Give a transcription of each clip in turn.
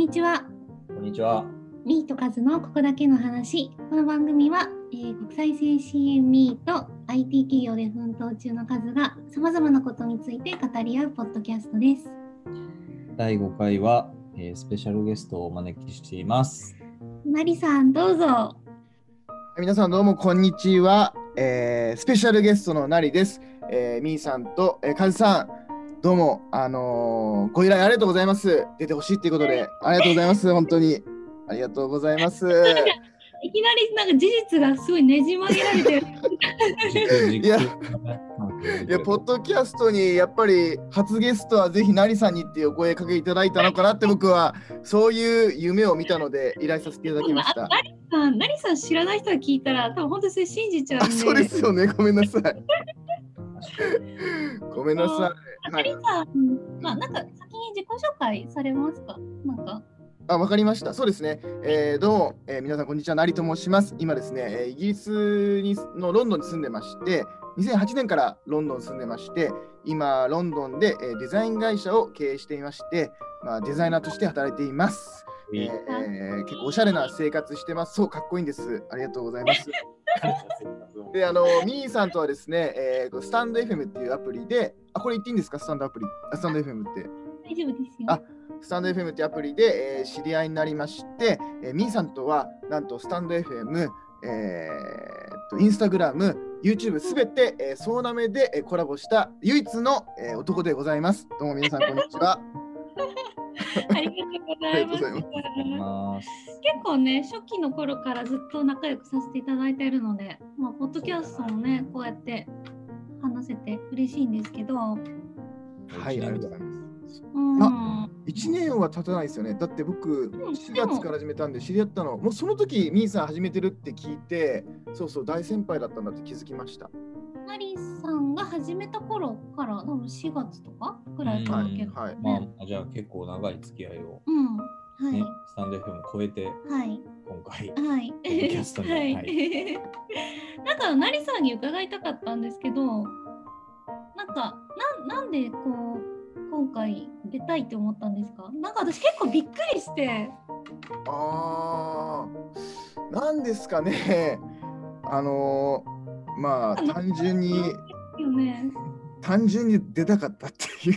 にちは。こんにちは。ミーとカズのここだけの話。この番組は、えー国際線 CM ミーと IT 企業で奮闘中のカズがさまざまなことについて語り合うポッドキャストです。第5回は、えースペシャルゲストをお招きしています。マリさん、どうぞ。はい皆さんどうもこんにちは、えースペシャルゲストのなりです、えー、みーさんと、えー、かずさんどうもあのーご依頼ありがとうございます。出てほしいっていうことでありがとうございます。本当に。ありがとうございます。いきなりなんか事実がすごいねじ曲げられてる。いやいやポッドキャストにやっぱり初ゲストはぜひなりさんにっていうお声かけいただいたのかなって僕はそういう夢を見たので依頼させていただきました。あナリさん、ナリさん知らない人が聞いたら、多分本当にそれ信じちゃうんで。あ そうですよね。ごめんなさい ごめんなさいはいナリさん、まあなんか先に自己紹介されますか？なんか。あ、わかりました。そうですね。えーどうも、えー皆さん、こんにちは。なりと申します。今ですね、えーイギリスにのロンドンに住んでまして、2008年からロンドンに住んでまして、今、ロンドンで、えーデザイン会社を経営していまして、まあ、デザイナーとして働いています。えーえー結構おしゃれな生活してます。そう、かっこいいんです。ありがとうございます。で、あの、ミーさんとはですね、えースタンド FM っていうアプリで、あ、これ言っていいんですか、スタンドアプリ。あスタンド FM って。大丈夫ですよ。あスタンド FM ってアプリで、えー知り合いになりまして、えー、ミーさんとはなんとスタンド FM、えーっとインスタグラム、YouTube すべて、えー、総なめで、えーコラボした唯一の、えー男でございます。どうも皆さん、こんにちは。ありがとうございます。結構ね、初期の頃からずっと仲良くさせていただいているので、まあ、ポッドキャストもね、こうやって話せて嬉しいんですけど、はい、ありがとうございます。うん、あ1年は経たないですよね。だって僕、ん4月から始めたんで知り合ったの、もうその時ミーさん始めてるって聞いて、そうそう、大先輩だったんだって気づきました。マリさんが始めた頃から、多分4月とかぐらいからうん結構はいまね。あ、じゃあ結構長い付き合いを、うん、はい、ねスタンド FM を超えて、はい。今回、はい。キャストにはい。は なんか、なりさんに伺いたかったんですけど、なんか、なんなんでこう、今回出たいって思ったんですか？なんか私結構びっくりして、あー、なんですかね。あのーまあ単純によね。単純に出たかったっていう。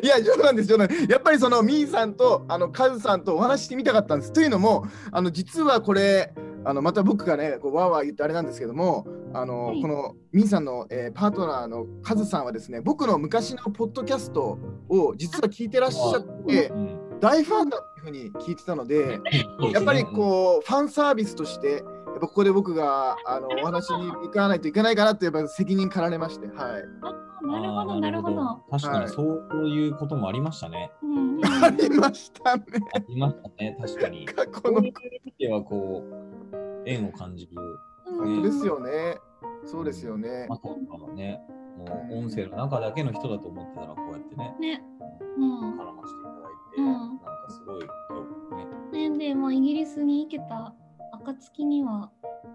いや冗談です冗談。やっぱりそのみーさんとあのカズさんとお話ししてみたかったんです。というのもあの実はこれあのまた僕がねこうわーわー言ってあれなんですけどもあの、はい。このみーさんの、えーパートナーのカズさんはですね僕の昔のポッドキャストを実は聞いてらっしゃってうん大ファンだっていうふうに聞いてたのでやっぱりこうファンサービスとしてやっぱここで僕があのお話に向かわないといけないかなってやっぱ責任かられましてはい。あなるほど、なるほど。確かはいにそういうこともありましたね。うんうんありましたね。ありましたね、確かに。過去のこういう時はこう、縁を感じる。うん本当ですよね。そうですよねま。さかのね、もう音声の中だけの人だと思ってたら、こうやってね、ね。うん。絡ませていただいて、うんなんかすごいね。ねで、まあ、イギリスに行けた暁には、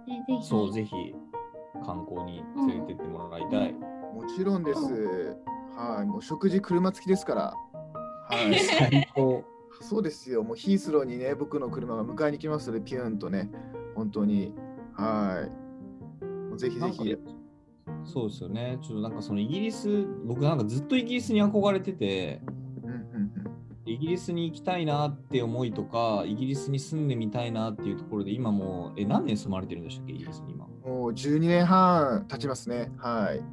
ね、ぜひ。そう、ぜひ観光に連れてってもらいたい。もちろんです。はい、もう食事車付きですから。はい。最高。そうですよ。もうヒースローにね、僕の車が迎えに来ますので、ピューンとね、本当に。はい。もうぜひぜひ。そうですよね。ちょっとなんかそのイギリス、僕なんかずっとイギリスに憧れてて、うんうんイギリスに行きたいなって思いとか、イギリスに住んでみたいなっていうところで、今もう、え、何年住まれてるんでしたっけ、イギリスに今？うん。もう12年半経ちますね。はい。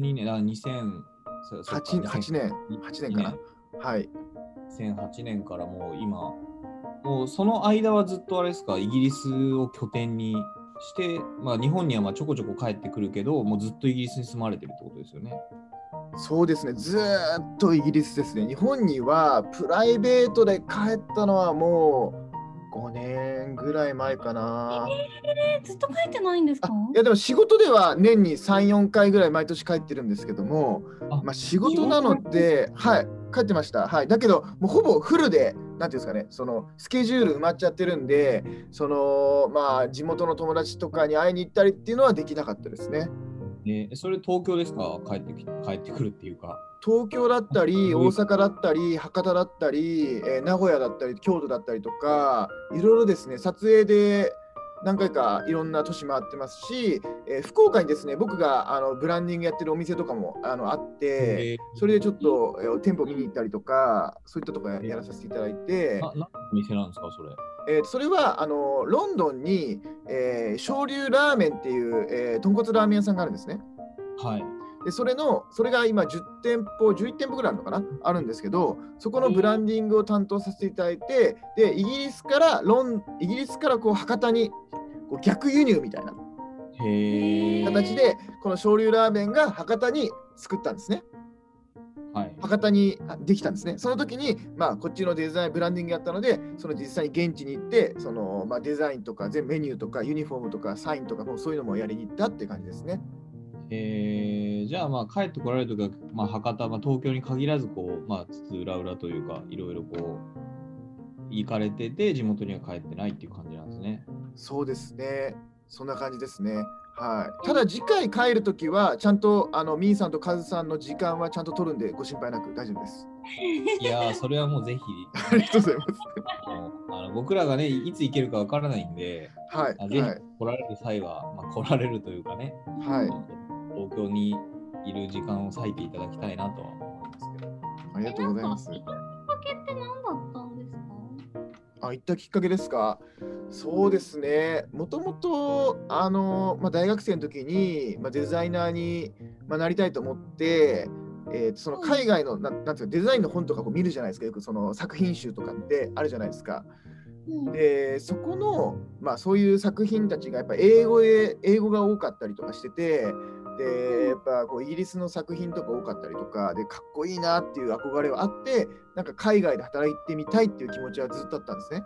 2年、あ、2000、そそっか 8, 8年、8年かな。はい。2008年からもう今、もうその間はずっとあれですか、イギリスを拠点にして、まあ日本にはまあちょこちょこ帰ってくるけど、もうずっとイギリスに住まれてるってことですよね。そうですね。ずーっとイギリスですね。日本にはプライベートで帰ったのはもう5年ぐらい前かな。えずっと帰ってないんですか？いやでも仕事では年に3、4回ぐらい毎年帰ってるんですけども、あまあ、仕事なので、はい、帰ってました。はい、だけど、もうほぼフルで、なんていうんですかね、そのスケジュール埋まっちゃってるんで、そのまあ、地元の友達とかに会いに行ったりっていうのはできなかったですね。えそれ東京ですか？帰ってき帰ってくるっていうか。東京だったり、うん大阪だったり、博多だったり、えー名古屋だったり、京都だったりとか、いろいろですね、撮影で何回かいろんな都市回ってますし、えー福岡にですね、僕があのブランディングやってるお店とかもあのあって、えー。それでちょっと、えー店舗見に行ったりとか、そういったとこややらさせていただいて、な何の店なんですか、それ？えーそれはあのロンドンに、えー昇竜ラーメンっていう、えー豚骨ラーメン屋さんがあるんですね。はい。でそれのそれが今10店舗11店舗ぐらいあるのかな？あるんですけどそこのブランディングを担当させていただいてでイギリスからロンイギリスからこう博多にこう逆輸入みたいな。形でこの昇竜ラーメンが博多に作ったんですねはい。博多にあできたんですねその時にまあこっちのデザインブランディングやったのでその実際に現地に行ってその、まあ、デザインとか全メニューとかユニフォームとかサインとかもうそういうのもやりに行ったって感じですねえー、じゃあまあ帰ってこられるときは、まあ、博多、まあ、東京に限らずこう、まあ、津々浦々というかいろいろこう行かれてて地元には帰ってないっていう感じなんですね。そうですね。そんな感じですね。はい。ただ次回帰るときは、ちゃんとあのみーさんとカズさんの時間はちゃんと取るんで、ご心配なく大丈夫です。いやーそれはもうぜひ ありがとうございます。あのあの僕らがねいつ行けるかわからないんで、はい。あぜひはい。来られる際は、まあ、来られるというかね、はい。東京にいる時間を割いていただきたいなとは思いますけど。ありがとうございます。あ、行ったきっかけですか？そうですね。もともと、あの、まあ、大学生の時に、まあ、デザイナーに、まあ、なりたいと思って、えーとその海外の、なんなんていうか、デザインの本とかこう見るじゃないですか。よくその作品集とかってあるじゃないですか。うんでそこの、まあ、そういう作品たちがやっぱ英語で英語が多かったりとかしててでやっぱこうイギリスの作品とか多かったりとかでかっこいいなっていう憧れはあってなんか海外で働いてみたいっていう気持ちはずっとあったんですね。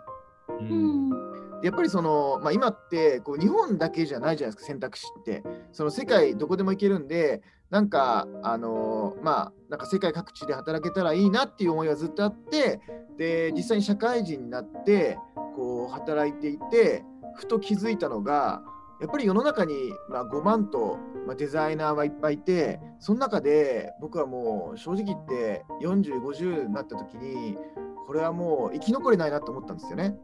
ううんやっぱりその、まあ、今ってこう日本だけじゃないじゃないですか選択肢って。その世界どこでも行けるんでなんかあのまあなんか世界各地で働けたらいいなっていう思いはずっとあってで実際に社会人になってこう働いていてふと気づいたのがやっぱり世の中に、まあ、5万と、まあ、デザイナーはいっぱいいてその中で僕はもう正直言って4050になった時にこれはもう生き残れないなと思ったんですよね。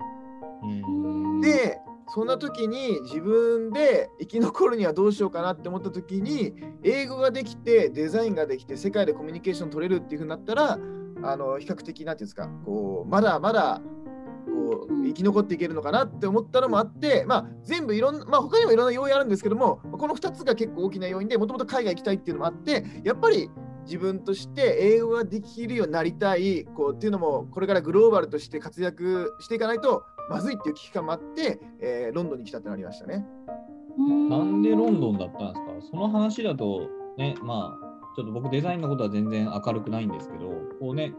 うんでそんな時に自分で生き残るにはどうしようかなって思った時に英語ができてデザインができて世界でコミュニケーション取れるっていう風になったらあの比較的なんていうんですかこうまだまだこう生き残っていけるのかなって思ったのもあって、まあ、全部いろんな、まあ、他にもいろんな要因あるんですけどもこの2つが結構大きな要因でもともと海外行きたいっていうのもあってやっぱり自分として英語ができるようになりたいこうっていうのもこれからグローバルとして活躍していかないとまずいっていう危機感もあって、えーロンドンに来たってなりましたね。なんでロンドンだったんですか？その話だと、ね、まあ、ちょっと僕デザインのことは全然明るくないんですけど、こうね、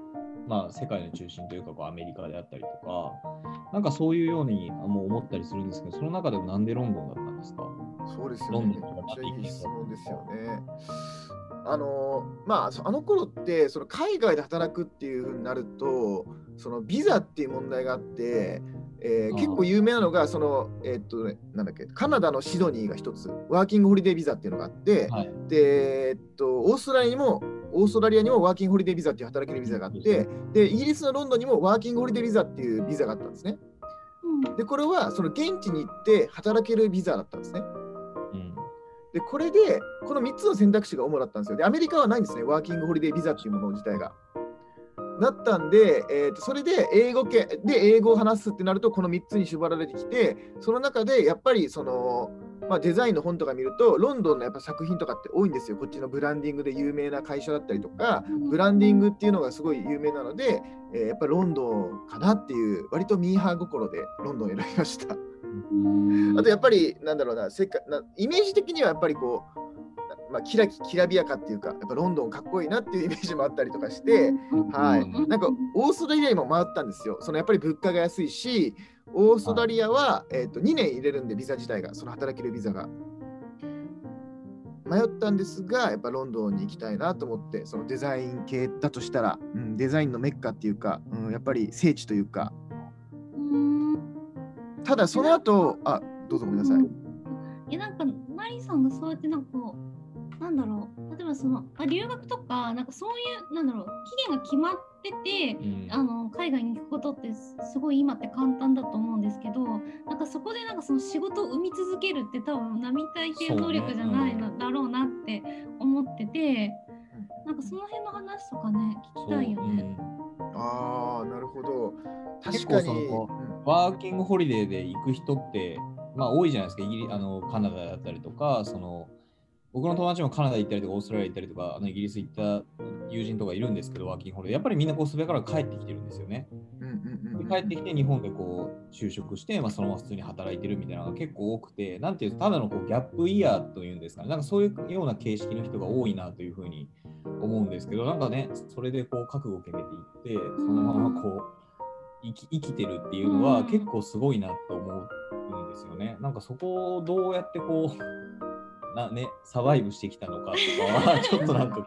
まあ、世界の中心というか、こうアメリカであったりとか、なんかそういうようにもう思ったりするんですけど、その中でもなんでロンドンだったんですか？そうですよね。めっちゃいい質問ですよね。あのまあ、そあの頃ってその海外で働くっていうふうになるとそのビザっていう問題があって、えー結構有名なのがその、えーっとね、なんだっけカナダのシドニーが一つワーキングホリデービザっていうのがあって、はい。で、えっと、オーストラリアにもオーストラリアにもワーキングホリデービザっていう働けるビザがあってでイギリスのロンドンにもワーキングホリデービザっていうビザがあったんですね。うんでこれはその現地に行って働けるビザだったんですね。うん。で、これで、この3つの選択肢が主だったんですよ。で、アメリカはないんですね、ワーキングホリデービザっていうもの自体が。だったんで、えーとそれで英語圏で英語を話すってなると、この3つに縛られてきて、その中でやっぱりその、まあ、デザインの本とか見ると、ロンドンのやっぱ作品とかって多いんですよ。こっちのブランディングで有名な会社だったりとか、ブランディングっていうのがすごい有名なので、えーやっぱロンドンかなっていう、割とミーハー心でロンドンを選びました。あとやっぱりなんだろうな世界なイメージ的にはやっぱりこう、まあ、キラキきらびやかっていうかやっぱロンドンかっこいいなっていうイメージもあったりとかして、はい。うんなんかオーストラリアにも回ったんですよ。そのやっぱり物価が安いしオーストラリアは、えー、と2年入れるんでビザ自体がその働けるビザが。迷ったんですがやっぱロンドンに行きたいなと思ってそのデザイン系だとしたら、うん、デザインのメッカっていうか、うん、やっぱり聖地というか。うん。ただその後あどうぞごめんなさい。いやなんかマリさんがそうやってなんかなんだろう。例えばその、まあ、留学とかなんかそういうなんだろう期限が決まっててうん。あの海外に行くことってすすごい今って簡単だと思うんですけどなんかそこでなんかその仕事を生み続けるって多分並大抵能力じゃないの、だろうなって思っててなんかその辺の話とかね聞きたいよね。ああ、なるほど。結確かに。構そのうん。ワーキングホリデーで行く人って、まあ多いじゃないですか、イギリあのカナダだったりとか、その僕の友達もカナダ行ったりとか、オーストラリア行ったりとか、あのイギリス行った友人とかいるんですけど、ワーキングホリデー、やっぱりみんなこうスベから帰ってきてるんですよね。で帰ってきて日本でこう就職して、まあ、そのまま普通に働いてるみたいなのが結構多くて、なんていうただのこうギャップイヤーというんですかね、なんかそういうような形式の人が多いなというふうに思うんですけど、なんかね、それでこう覚悟を決めていって、そのままこう生き生きてるっていうのはうん結構すごいなと思うんですよね。なんかそこをどうやってこう、なね、サバイブしてきたのかとかは、ちょっとなんかこう。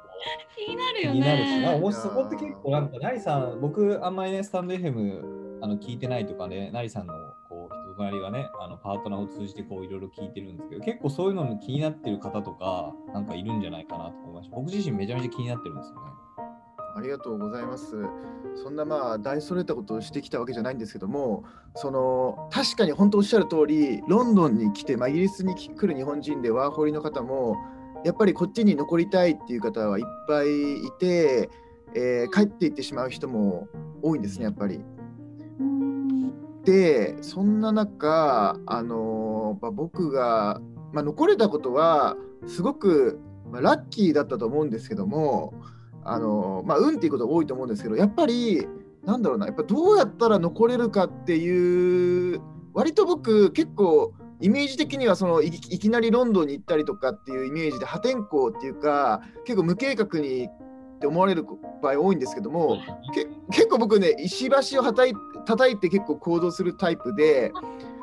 気になるよ気になるし、な。もしそこって結構なんか、ナリさん、僕、あんまりね、スタンド FM あの聞いてないとかね、ナリさんのこう人となりがね、あのパートナーを通じてこういろいろ聞いてるんですけど、結構そういうのに気になってる方とか、なんかいるんじゃないかなと思いました。僕自身めちゃめちゃ気になってるんですよね。ありがとうございます。そんなまあ大それたことをしてきたわけじゃないんですけども、その確かに本当おっしゃる通り、ロンドンに来て、まあ、イギリスに来る日本人でワーホリの方も、やっぱりこっちに残りたいっていう方はいっぱいいて、えー帰っていってしまう人も多いんですね、やっぱり。で、そんな中、あのまあ僕が、まあ、残れたことは、すごく、まあ、ラッキーだったと思うんですけども、あのまあ、運っていうことが多いと思うんですけど、やっぱり、なんだろうな、やっぱどうやったら残れるかっていう、割と僕、結構、イメージ的にはそのいきいきなりロンドンに行ったりとかっていうイメージで破天荒っていうか、結構無計画にって思われる場合多いんですけども、け結構僕ね、石橋を叩い叩いて結構行動するタイプで、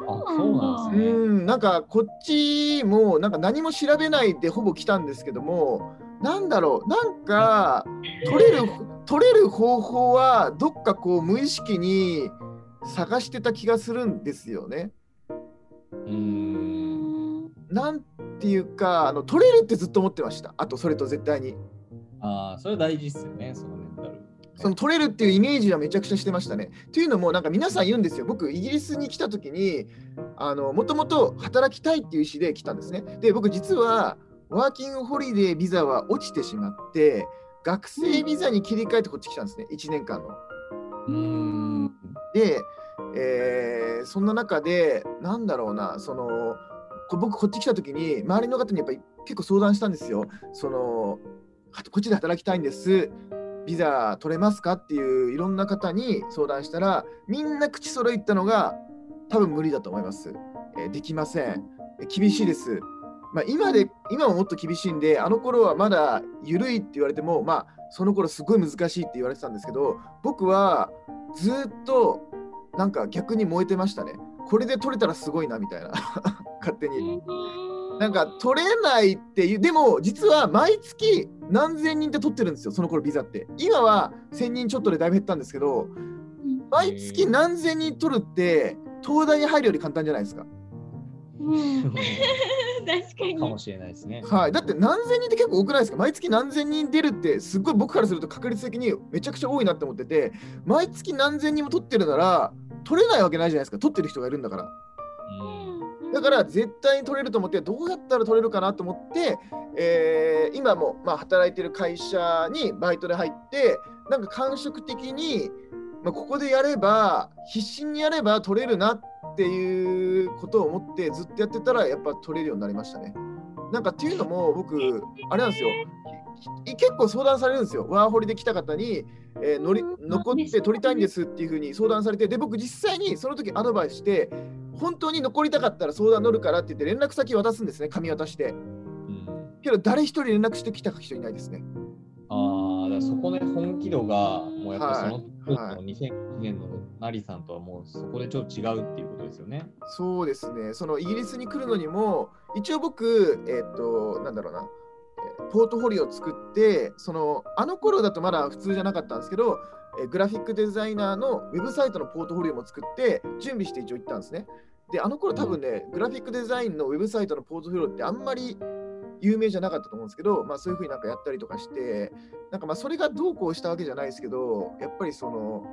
あ、そうなんですね。うん、なんかこっちもなんか何も調べないでほぼ来たんですけども、なんだろう、なんか取れる取れる方法はどっかこう無意識に探してた気がするんですよね。うーん。なんていうか、あの取れるってずっと思ってました。あとそれと絶対に。ああ、それ大事っすよね、そのメンタル。その取れるっていうイメージはめちゃくちゃしてましたね。というのも、なんか皆さん言うんですよ。僕、イギリスに来た時に、もともと働きたいっていう意思で来たんですね。で、僕、実は、ワーキングホリデービザは落ちてしまって、学生ビザに切り替えてこっち来たんですね、1年間の。うーん。で、えーそんな中で、なんだろうな、その、こ僕、こっち来た時に、周りの方にやっぱり結構相談したんですよ。その、はこっちで働きたいんです。ビザ取れますか？っていういろんな方に相談したら、みんな口揃えたのが、多分無理だと思います。えーできません。え厳しいです。まあ、今で今はもっと厳しいんで、あの頃はまだ緩いって言われても、まあ、その頃すごい難しいって言われてたんですけど、僕はずっとなんか逆に燃えてましたね。これで取れたらすごいなみたいな、勝手に。なんか取れないっていう、でも実は毎月何千人って取ってるんですよ、その頃ビザって。今は1000人ちょっとでだいぶ減ったんですけど、毎月何千人取るって、東大に入るより簡単じゃないですか。うん。確かに。かもしれないですね。はい、だって何千人って結構多くないですか？毎月何千人出るってすっごい僕からすると確率的にめちゃくちゃ多いなって思ってて毎月何千人も取ってるなら取れないわけないじゃないですか。取ってる人がいるんだから。うん。だから絶対に取れると思ってどうやったら取れるかなと思って、えー今もまあ働いてる会社にバイトで入ってなんか感触的に、まあ、ここでやれば必死にやれば取れるなっていうことを思ってずっとやってたらやっぱ取れるようになりましたね。なんかっていうのも僕あれなんですよ。い結構相談されるんですよ。ワーホリで来た方に、えー乗りうん。残って取りたいんですっていうふうに相談されてで僕実際にその時アドバイスして本当に残りたかったら相談乗るからって言って連絡先渡すんですね紙渡して。うん。けど誰一人連絡してきた人いないですね。ああ、だからそこで本気度が、もうやっぱそのはい当時の2001年のナリさんとはもうそこでちょっと違うっていうことですよね。そうですね。そのイギリスに来るのにも一応僕えっ、となんだろうな。えーポートフォリオを作ってそのあの頃だとまだ普通じゃなかったんですけどえーグラフィックデザイナーのウェブサイトのポートフォリオも作って準備して一応行ったんですね。であの頃多分ね、グラフィックデザインのウェブサイトのポートフォリオってあんまり有名じゃなかったと思うんですけど、まあ、そういうふうになんかやったりとかしてなんかまあそれがどうこうしたわけじゃないですけどやっぱりその、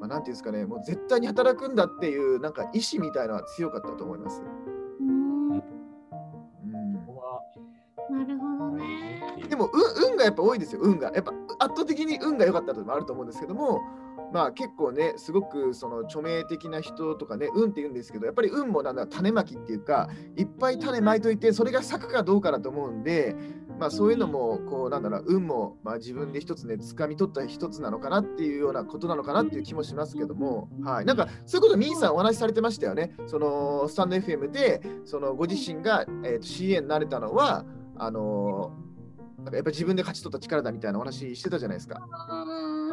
まあ、なんていうんですかねもう絶対に働くんだっていうなんか意志みたいなのは強かったと思います。うんうんここはなるほどね。でも運運がやっぱ多いですよ、運が。やっぱ圧倒的に運が良かったともあると思うんですけども、まあ結構ね、すごくその著名的な人とかね、運って言うんですけど、やっぱり運もなんだ種まきっていうか、いっぱい種まいといて、それが咲くかどうかだと思うんで、まあそういうのも、こうなんだろう、運もまあ自分で一つね、掴み取った一つなのかなっていうようなことなのかなっていう気もしますけども、はい。なんかそういうこと、ミーさんお話しされてましたよね。そのスタンド FM で、そのご自身が、えー、と CA になれたのは、あのなんかやっぱ自分で勝ち取った力だみたいなお話してたじゃないですか。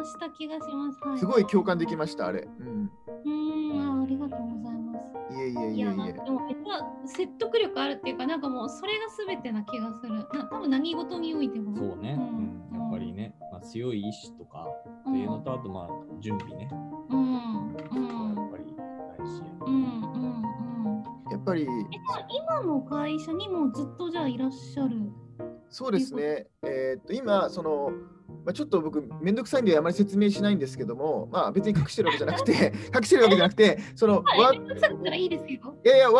した気がします。はい、すごい共感できました、あれ。うん。うんあありがとうございます。いえいえいえいえ。でもめっちゃ説得力あるっていうかなんかもうそれが全てな気がする。な多分何事においても。そうね、うんうん、やっぱりね、まあ、強い意志とかっていうのと、あとまあ準備ね、うんうんやっぱり大事やうんうんうん。やっぱりえじゃあ今の会社にもずっとじゃあいらっしゃる。そうですね。えーっと今その。まあ、ちょっと僕、めんどくさいんであまり説明しないんですけども、まあ、別に隠してるわけじゃなくて、隠してるわけじゃなくて、そのワ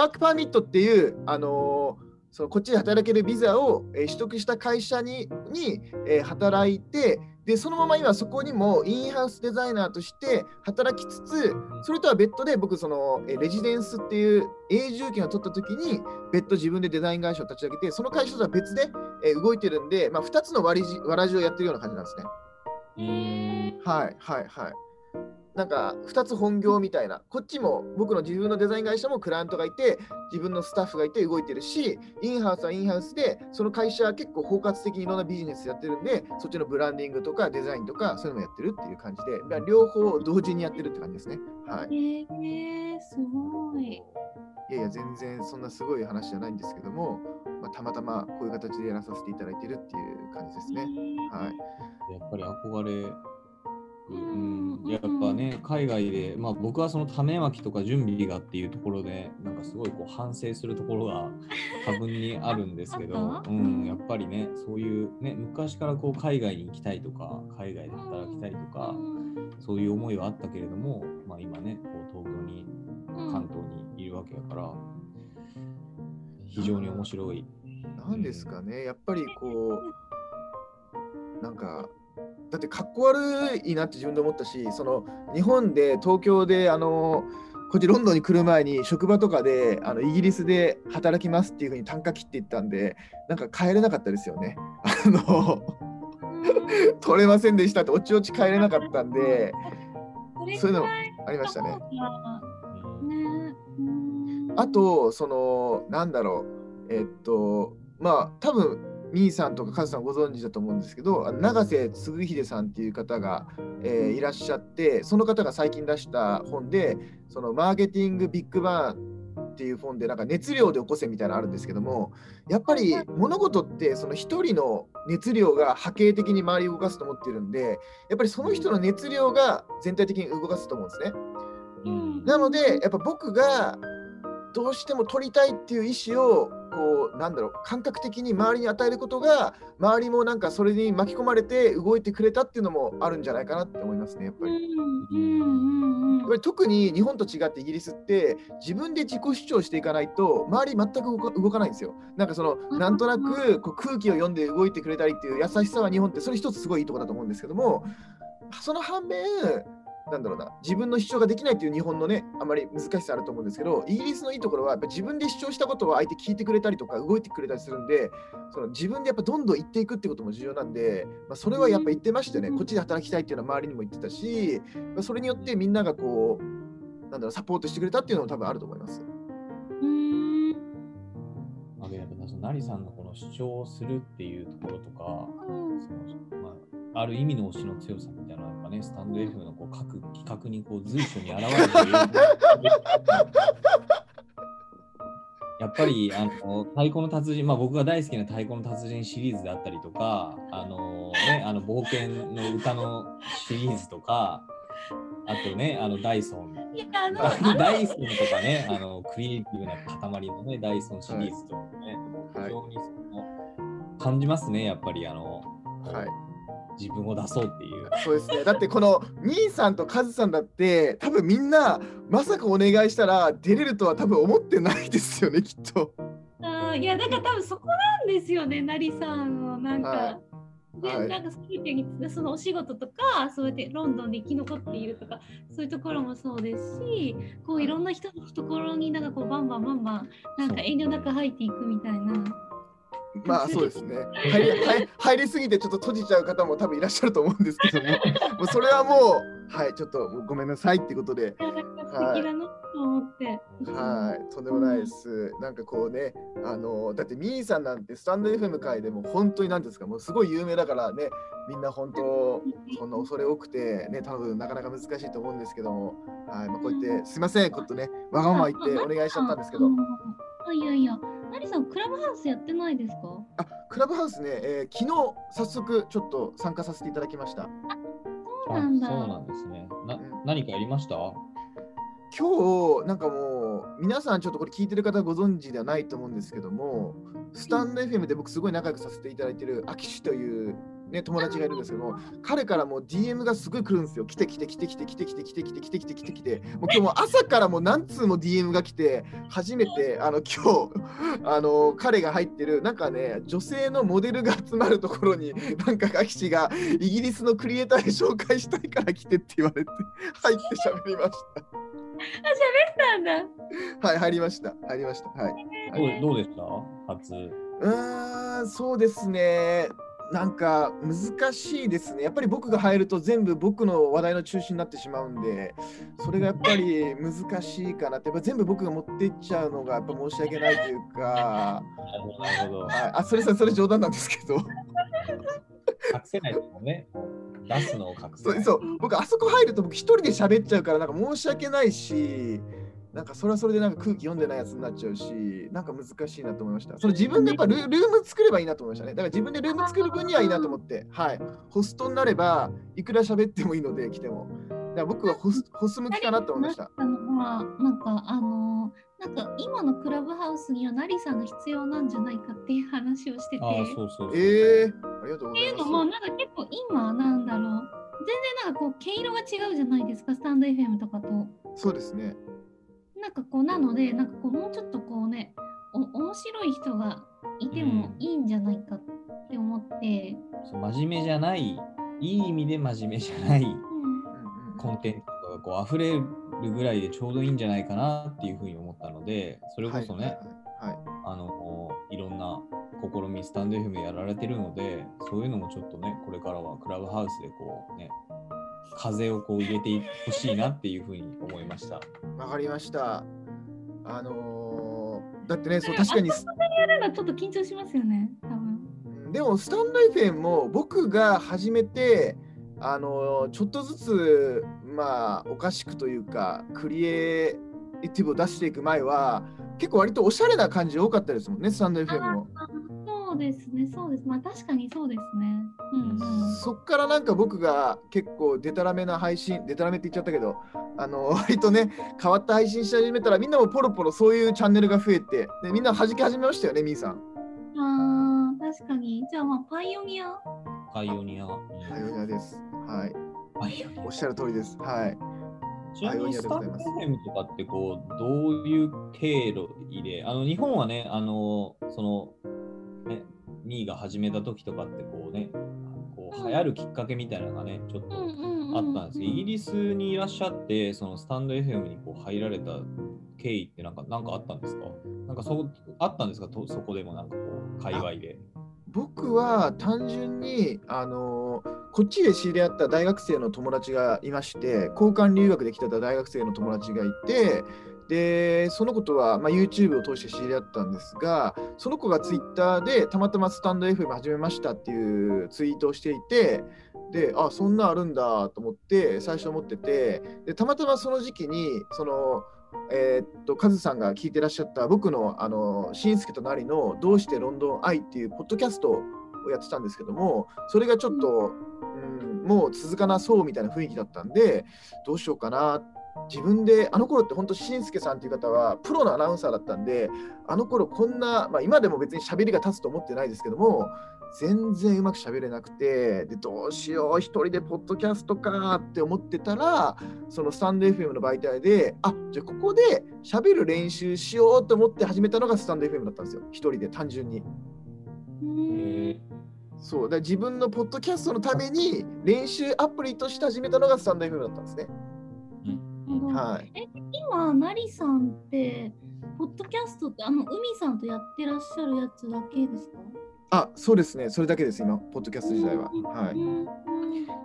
ークパーミットっていう、あのーそのこっちで働けるビザを、えー取得した会社にに、えー働いてで、そのまま今そこにもインハウスデザイナーとして働きつつ、それとは別途で僕その、えーレジデンスっていう永住権を取った時に別途自分でデザイン会社を立ち上げて、その会社とは別で、えー動いてるんで、まあ、2つの割りじわらじをやってるような感じなんですね。うんはいはいはい。なんか2つ本業みたいな、こっちも僕の自分のデザイン会社もクライアントがいて、自分のスタッフがいて動いてるし、インハウスはインハウスで、その会社は結構包括的にいろんなビジネスやってるんで、そっちのブランディングとかデザインとかそういうのもやってるっていう感じで、まあ両方同時にやってるって感じですね。はい。えー、すごい。いやいや、全然そんなすごい話じゃないんですけども、まあ、たまたまこういう形でやらさせていただいてるっていう感じですね。はい。やっぱり憧れやっぱね、海外で、まあ僕はその種まきとか準備がっていうところで、なんかすごいこう反省するところが 多分にあるんですけあどうん、やっぱりね、そういうね、昔からこう海外に行きたいとか、海外で働きたいとか、そういう思いはあったけれども、まあ今ね、こう東京に、関東にいるわけだから、非常に面白い。なんですかね、やっぱりこう、なんか、だってかっこ悪いなって自分で思ったし、その日本で東京であのこっちロンドンに来る前に職場とかであのイギリスで働きますっていうふうに単価切っていったんで、なんか帰れなかったですよね。あの取れませんでしたっておちおち帰れなかったんで、そういうのありましたね。あと、その、なんだろう、えっと、まあ、多分みーさんとかカズさんご存知だと思うんですけど、永瀬嗣秀さんっていう方が、えーいらっしゃって、その方が最近出した本で、そのマーケティングビッグバーンっていう本で、なんか熱量で起こせみたいなのあるんですけども、やっぱり物事って、その一人の熱量が波形的に周りを動かすと思ってるんで、やっぱりその人の熱量が全体的に動かすと思うんですね。うん。なので、やっぱ僕がどうしても取りたいっていう意思を、こう、なんだろう、感覚的に周りに与えることが、周りもなんかそれに巻き込まれて動いてくれたっていうのもあるんじゃないかなって思いますね、やっぱり。やっぱり特に日本と違ってイギリスって自分で自己主張していかないと周り全く動かないんですよ。なんかそのうんなんとなくこう空気を読んで動いてくれたりっていう優しさは日本ってそれ一つすごいいいところだと思うんですけどもその反面なんだろうな。自分の主張ができないっていう日本のねあまり難しさあると思うんですけどイギリスのいいところはやっぱ自分で主張したことを相手聞いてくれたりとか動いてくれたりするんでその自分でやっぱどんどん言っていくってことも重要なんで、まあ、それはやっぱ言ってましたよね、うん。こっちで働きたいっていうのは周りにも言ってたし、まあそれによってみんながこうなんだろうサポートしてくれたっていうのも多分あると思います。うんあとやっぱそのナリさんのこの主張するっていうところとか、そのまあ、ある意味の推しの強さみたいなのがやっぱね、スタンド F のこう各企画にこう随所に現れている。やっぱりあの太鼓の達人、まあ、僕が大好きな太鼓の達人シリーズであったりとか、あのね、あの冒険の歌のシリーズとか、あとね、あのダイソンダイソンとかね、あのクリエイティブな塊のね、ダイソンシリーズとかね、はい非常にその感じますね、やっぱりあの、はい。自分を出そうっていう。そうですね。だってこのみーさんとカズさんだって多分みんなまさかお願いしたら出れるとは多分思ってないですよねきっと。あーいやだから多分そこなんですよね、なりさんのなんか。はいではいなんか全てにそのお仕事とかそうやってロンドンで生き残っているとかそういうところもそうですしこういろんな人の懐になんかこうバンバンバンバンなんか遠慮なく入っていくみたいな。まあそうですね。入り入入りすぎてちょっと閉じちゃう方も多分いらっしゃると思うんですけども、もうそれはもうはいちょっとごめんなさいってことで。い。やなんか素敵だなと思って。はい、とんでもないです。なんかこうね、あのだってミーさんなんてスタンド FM 界でも本当になんですか、もうすごい有名だからね、みんな本当そんな恐れ多くてね、多分なかなか難しいと思うんですけども、はい、まあ、こうやってすいません、こうやってね、わがまま言ってお願いしちゃったんですけど。いやいや、なりさん、クラブハウスやってないですか？あ、クラブハウスね、えー昨日早速ちょっと参加させていただきました。そうなんだ。そうなんですね。なうん何かやりました？今日なんかもう皆さんちょっとこれ聞いてる方ご存知ではないと思うんですけどもスタンド FM で僕すごい仲良くさせていただいてるアキシという、ね、友達がいるんですけども彼からもう DM がすごい来るんですよ来て来て来て来て来て来て来て来て来て来て来て来てもう今日も朝からもう何通も DM が来て初めてあの今日あの彼が入ってるなんかね女性のモデルが集まるところになんかアキシがイギリスのクリエイターで紹介したいから来てって言われて入って喋りました。あ、喋ったんだ。はい、入りました。入りました。はい。どうどうでした初。うーん、そうですね。なんか難しいですね。やっぱり僕が入ると全部僕の話題の中心になってしまうんで、それがやっぱり難しいかなって、やっぱ全部僕が持っていっちゃうのがやっぱ申し訳ないというか、なるほど、あ、それさ、それ冗談なんですけど、隠せないですもんね。出すのを隠せない。そうそう僕あそこ入ると僕一人で喋っちゃうからなんか申し訳ないし、なんかそれはそれでなんか空気読んでないやつになっちゃうし、なんか難しいなと思いました。その自分でやっぱルルーム作ればいいなと思いましたね。だから自分でルーム作る分にはいいなと思って、はい。ホストになればいくら喋ってもいいので来ても。だから僕はホスホス向きかなと思いました。あのまあ、なんか、あのなんか今のクラブハウスにはなりさんが必要なんじゃないかっていう話をしてて。ああ、そうそうそう。えー、ありがとうごっていうのも、ざいます。なんか結構今、なんだろう。全然なんかこう毛色が違うじゃないですか、スタンド FM とかと。そうですね。なんかこうなので、なんかこうもうちょっとこうね、お面白い人がいてもいいんじゃないかって思って、そう真面目じゃない、いい意味で真面目じゃないうん。うんうんコンテンツとかがこう溢れるぐらいでちょうどいいんじゃないかなっていうふうに思ったので、それこそね、はいはいはいあのいろんな試みスタンド FM やられてるので、そういうのもちょっとね、これからはクラブハウスでこうね、風をこう入れてほしいなっていうふうに思いました。わかりました。あのーだってね、そう確かに。やるのちょっと緊張しますよね、多分。でもスタンド FM も僕が始めてあのちょっとずつまあおかしくというかクリエイティブを出していく前は結構割とおしゃれな感じ多かったですもんねスタンド FM も。あそうですね、そうです。まあ確かにそうですね。うんうん。そっからなんか僕が結構デタラメな配信デタラメって言っちゃったけどあの 割とね変わった配信し始めたらみんなもポロポロそういうチャンネルが増えてでみんな弾き始めましたよねみーさん。ああ、確かに。じゃあまあパイオニア？パイオニア。はい、お願いです。はい、パイオニアおっしゃる通りです。はい。ちなみにスタンドパイオニアでござい FM とかってこうどういう経路で、あの日本はね、あのそのね、ミーが始めた時とかってこうね、こう流行るきっかけみたいなのがね、ちょっと。あったんですけど、イギリスにいらっしゃって、そのスタンド FM にこう入られた経緯ってなんかなんかあったんですか？なんかそあったんですか？とそこでもなんかこう、界隈で。僕は単純にあのこっちで知り合った大学生の友達がいまして交換留学で来てた大学生の友達がいてでその子とは、まあ、YouTube を通して知り合ったんですがその子が Twitter でたまたまスタンド FM 始めましたっていうツイートをしていてであそんなあるんだと思って最初思っててでたまたまその時期にそのえーっとカズさんが聞いてらっしゃった僕のあのしんすけとなりの「どうしてロンドン愛」っていうポッドキャストをやってたんですけどもそれがちょっと、うん、もう続かなそうみたいな雰囲気だったんでどうしようかなって自分であの頃って本当しんすけさんっていう方はプロのアナウンサーだったんであの頃こんな、まあ、今でも別に喋りが立つと思ってないですけども全然うまく喋れなくてでどうしよう一人でポッドキャストかって思ってたらそのスタンド FM の媒体であじゃあここで喋る練習しようと思って始めたのがスタンド FM だったんですよ。一人で単純に。へそう。だ自分のポッドキャストのために練習アプリとして始めたのがスタンド FM だったんですね。ーはい。え今、なりさんって、ポッドキャストって、あの、海さんとやってらっしゃるやつだけですか？あそうですね。それだけです今ポッドキャスト時代は。はいうん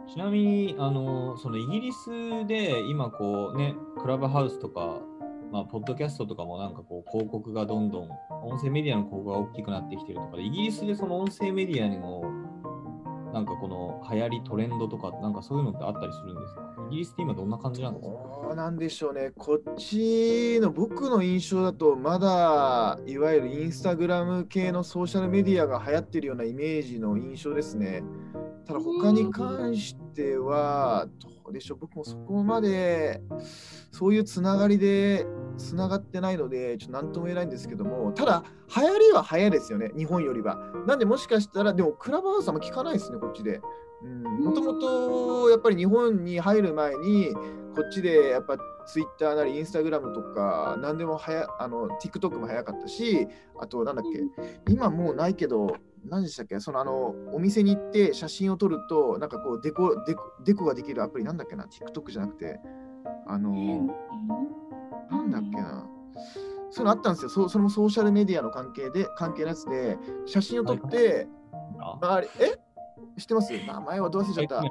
ちなみにあのそのイギリスで今こうねクラブハウスとかまあポッドキャストとかもなんかこう広告がどんどん音声メディアの広告が大きくなってきてるとかでイギリスでその音声メディアにもなんかこの流行りトレンドとかなんかそういうのってあったりするんですか？イギリスって今どんな感じなんですかどうなんでしょうね、こっちの僕の印象だと、まだいわゆるインスタグラム系のソーシャルメディアが流行ってるようなイメージの印象ですね。ただ、他に関しては、どうでしょう、僕もそこまでそういうつながりでつながってないので、ちょっと何とも言えないんですけども、ただ、流行りは早いですよね、日本よりは。なんで、もしかしたら、でも、クラブハウスあんま聞かないですね、こっちで。もともとやっぱり日本に入る前にこっちでやっぱツイッターなりインスタグラムとか何でもはやあの TikTok も早かったしあとなんだっけ今もうないけど何でしたっけ？そのあのお店に行って写真を撮るとなんかこうデコデコデコができるアプリなんだっけな？TikTok じゃなくて。あのなんだっけな？そういうのあったんですよ。そそれもソーシャルメディアの関係で関係のやつで写真を撮ってあ周りえ？知ってます？名前はどう忘れちゃった？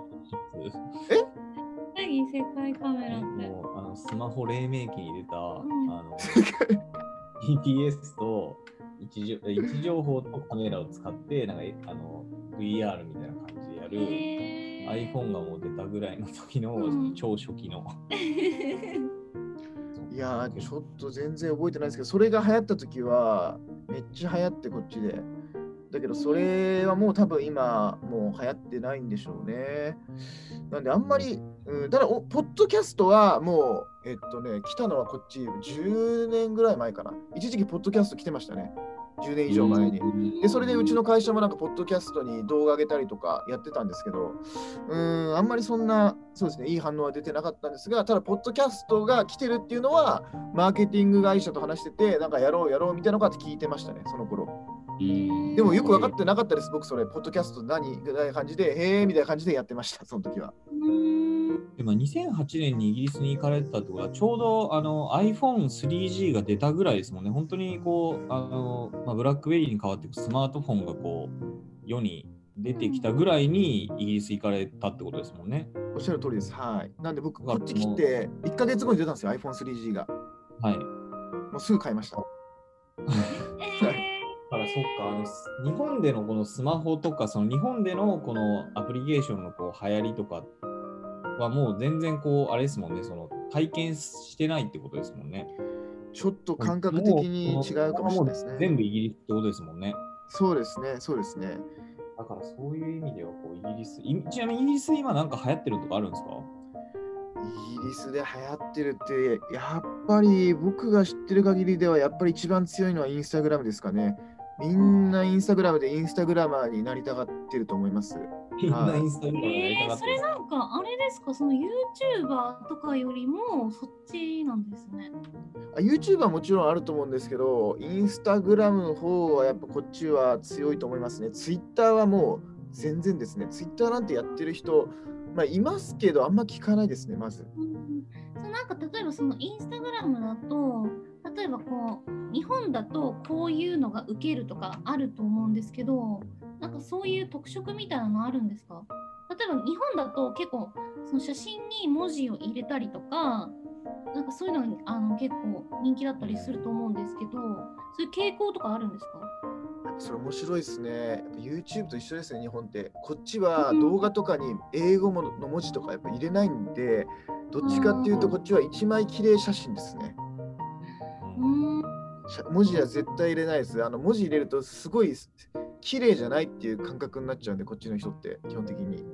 何世界カメラ。って。もうあのスマホ黎明期に出た、ん。あの GPS と位置情位置情報とカメラを使ってなんかあの VR みたいな感じでやる、iPhone がもう出たぐらいの時のうん超初期の。いやーちょっと全然覚えてないですけど、それが流行った時はめっちゃ流行ってこっちで。だけどそれはもう多分今もう流行ってないんでしょうね。なんであんまり、うん、ただおポッドキャストはもう、えっとね、来たのはこっち10年ぐらい前かな。一時期ポッドキャスト来てましたね。10年以上前に。で、それでうちの会社もなんか、ポッドキャストに動画上げたりとかやってたんですけど、うん、あんまりそんな、そうですね、いい反応は出てなかったんですが、ただ、ポッドキャストが来てるっていうのは、マーケティング会社と話してて、なんかやろうやろうみたいなのが聞いてましたね、その頃。でもよく分かってなかったです、僕、それ、ポッドキャスト何みたいな感じで、へえみたいな感じでやってました、その時は。でも2008年にイギリスに行かれてたってことは、ちょうどあの iPhone3G が出たぐらいですもんね。本当にこう、あのまあ、ブラックベリーに変わってスマートフォンがこう世に出てきたぐらいにイギリス行かれたってことですもんね。おっしゃる通りです。はい。なんで僕、こっち来て、1ヶ月後に出たんですよ、iPhone3G が。はい。もうすぐ買いました。だ からそっかあのす日本でのこのスマホとかその日本でのこのアプリケーションのこう流行りとかはもう全然こうあれですもんねその体験してないってことですもんね。ちょっと感覚的に違うかもしれないですね。全部イギリスってことですもんね。そうですね、そうですね。だからそういう意味ではこうイギリスいちなみにイギリス今なんか流行ってるとかあるんですか？イギリスで流行ってるって、やっぱり僕が知ってる限りでは、やっぱり一番強いのはインスタグラムですかね。みんなインスタグラムでインスタグラマーになりたがってると思います。みんなインスタグラムやりたえー、がってそれなんかあれですか？その YouTuber とかよりもそっちなんですね。あ YouTube はもちろんあると思うんですけど、インスタグラムの方はやっぱこっちは強いと思いますね。Twitter はもう全然ですね。Twitter なんてやってる人、まあ、いますけど、あんま聞かないですね、まず。うん、そうなんか例えばそのインスタグラムだと例えばこう日本だとこういうのが受けるとかあると思うんですけどなんかそういう特色みたいなのあるんですか？例えば日本だと結構その写真に文字を入れたりとかなんかそういうのあの結構人気だったりすると思うんですけどそういう傾向とかあるんですか？それ面白いですね。YouTube と一緒ですね、日本って。こっちは動画とかに英語の文字とかやっぱ入れないんで、どっちかっていうとこっちは一枚綺麗写真ですね。文字は絶対入れないです。あの文字入れるとすごい綺麗じゃないっていう感覚になっちゃうんで、こっちの人って基本的に。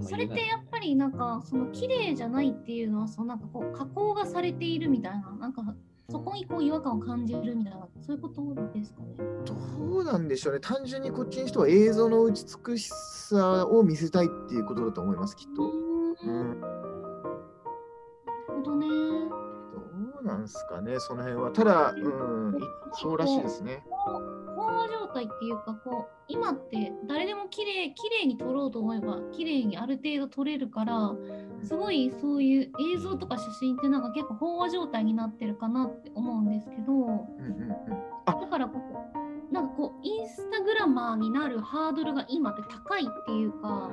それってやっぱりなん。かその綺麗じゃないっていうのはそのなん。かこう加工がされているみたいななん。かそこにこう違和感を感じるみたいなそういうことですかね。どうなん。でしょうね。単純にこっちの人は映像の美しさを見せたいっていうことだと思います、きっと。うん。どね。どうなんですかね、その辺は。ただ、うん、いそうらしいですね。飽和状態っていうかこう今って誰でも綺麗綺麗に撮ろうと思えば綺麗にある程度撮れるからすごいそういう映像とか写真ってなんか結構飽和状態になってるかなって思うんですけどうんうんうん。だからこうなんかこうインスタグラマーになるハードルが今って高いっていうか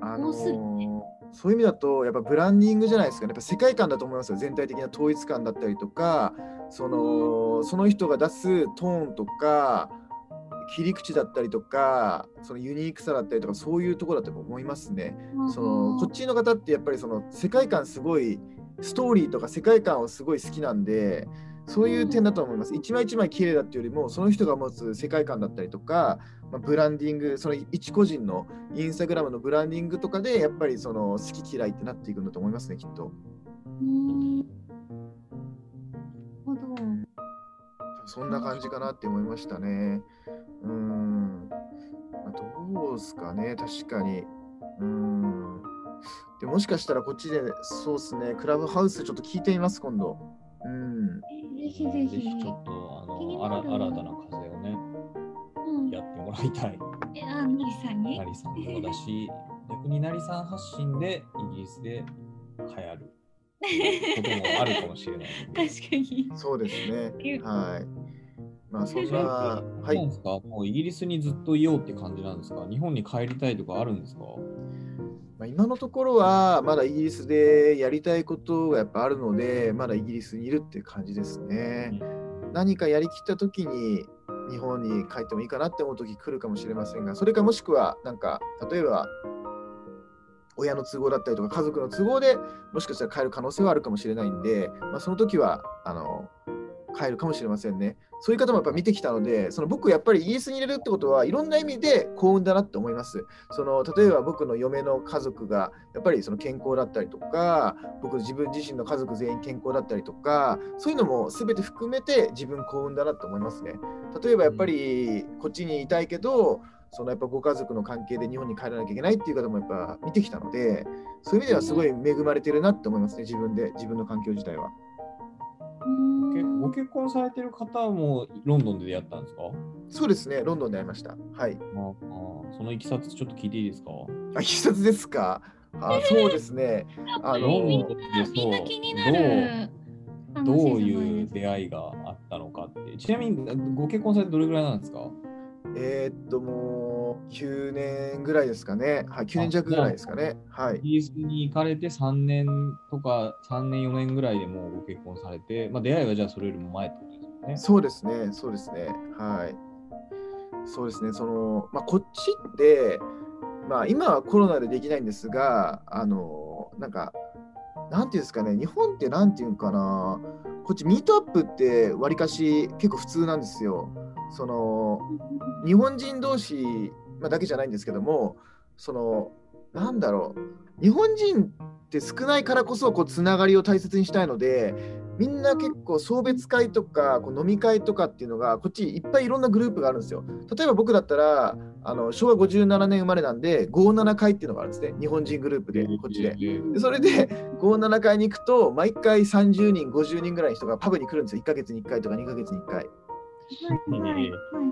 あのーそういう意味だと、やっぱブランディングじゃないですかね。やっぱ世界観だと思いますよ。全体的な統一感だったりとか、そのその人が出すトーンとか、切り口だったりとか、そのユニークさだったりとか、そういうところだと思いますね。そのこっちの方ってやっぱりその世界観すごいストーリーとか世界観をすごい好きなんでそういう点だと思います。一枚一枚綺麗だっていうよりもその人が持つ世界観だったりとか、まあ、ブランディングその一個人のインスタグラムのブランディングとかでやっぱりその好き嫌いってなっていくんだと思いますねきっと。うーんなるほどそんな感じかなって思いましたね。うーん。まあどうですかね、確かに。うーん。でもしかしたらこっちで、そうですね、クラブハウスちょっと聞いてみます、今度。うん。ぜひぜひぜひちょっとあの新新たな風をねうんやってもらいたい。えあなりさんに？なりさんもだし、逆になりさん発信でイギリスで流行る こともあるかもしれない。確かにそうですね。はい。まあそんな、は。はいもうイギリスにずっといようって感じなんですか？日本に帰りたいとかあるんですか？まあ、今のところはまだイギリスでやりたいことがやっぱあるので、まだイギリスにいるっていう感じですね。何かやりきった時に日本に帰ってもいいかなって思う時来るかもしれませんが、それかもしくはなんか例えば親の都合だったりとか家族の都合でもしかしたら帰る可能性はあるかもしれないんで、まあ、その時はあの帰るかもしれませんね。そういう方もやっぱ見てきたので、その僕やっぱりイギリスにいれるってことはいろんな意味で幸運だなって思います。その例えば僕の嫁の家族がやっぱりその健康だったりとか、僕自分自身の家族全員健康だったりとか、そういうのも全て含めて自分幸運だなって思いますね。例えばやっぱりこっちにいたいけど、そのやっぱご家族の関係で日本に帰らなきゃいけないっていう方もやっぱ見てきたので、そういう意味ではすごい恵まれてるなって思いますね、自分で、自分の環境自体は。うんご結婚されてる方もロンドンで出会ったんですか？そうですね、ロンドンで会いました。はい。ああそのいきさつちょっと聞いていいですか？あ、必殺ですか？あ そうですね。あのロンみんなドンでみんな気になそうるどうどういいう出会いがあったのかって。ちなみにご結婚されてどれぐらいなんですか？えーっと、もう9年ぐらいですかね。はい、9年弱ぐらいですかね。はいイ。ギリスに行かれて3年とか3年4年ぐらいでもうご結婚されて、まあ、出会いはじゃあそれよりも前ってことですよね。そうですね、そうですね。はい。そうですね、その、まあ、こっちって、まあ、今はコロナでできないんですが、あの、なんか、なんていうんですかね、日本ってなんていうのかな、こっちミートアップってわりかし結構普通なんですよ。その、日本人同士、まあ、だけじゃないんですけども、その、なんだろう、日本人って少ないからこそ、こう、つながりを大切にしたいので、みんな結構送別会とかこう飲み会とかっていうのがこっちいっぱいいろんなグループがあるんですよ。例えば僕だったらあの昭和57年生まれなんで57会っていうのがあるんですね。日本人グループでこっちで。でそれで57回に行くと毎回30人50人ぐらいの人がパブに来るんですよ。1ヶ月に1回とか2ヶ月に1回。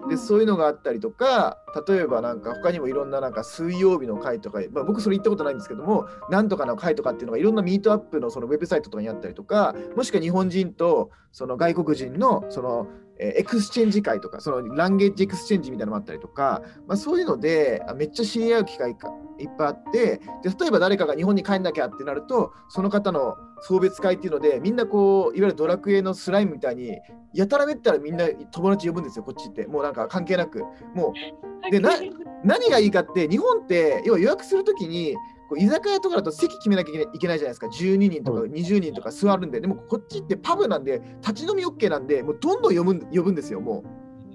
でそういうのがあったりとか例えばなんか他にもいろんななんか水曜日の会とか、まあ、僕それ行ったことないんですけどもなんとかの会とかっていうのがいろんな meetup のそのウェブサイトとかにあったりとかもしくは日本人とその外国人のそのえー exchange 会とかその language exchange みたいなのもあったりとか、まあ、そういうのであめっちゃ知り合う機会がいっぱいあってで例えば誰かが日本に帰んなきゃってなるとその方の送別会っていうのでみんなこういわゆるドラクエのスライムみたいにやたらめったらみんな友達呼ぶんですよこっちって。もうなんか関係なく。もうでな何がいいかって日本って要は予約するときに居酒屋とかだと席決めなきゃいけないじゃないですか12人とか20人とか座るんででもこっちってパブなんで立ち飲み OK なんでもうどんどん呼ぶん呼ぶんですよも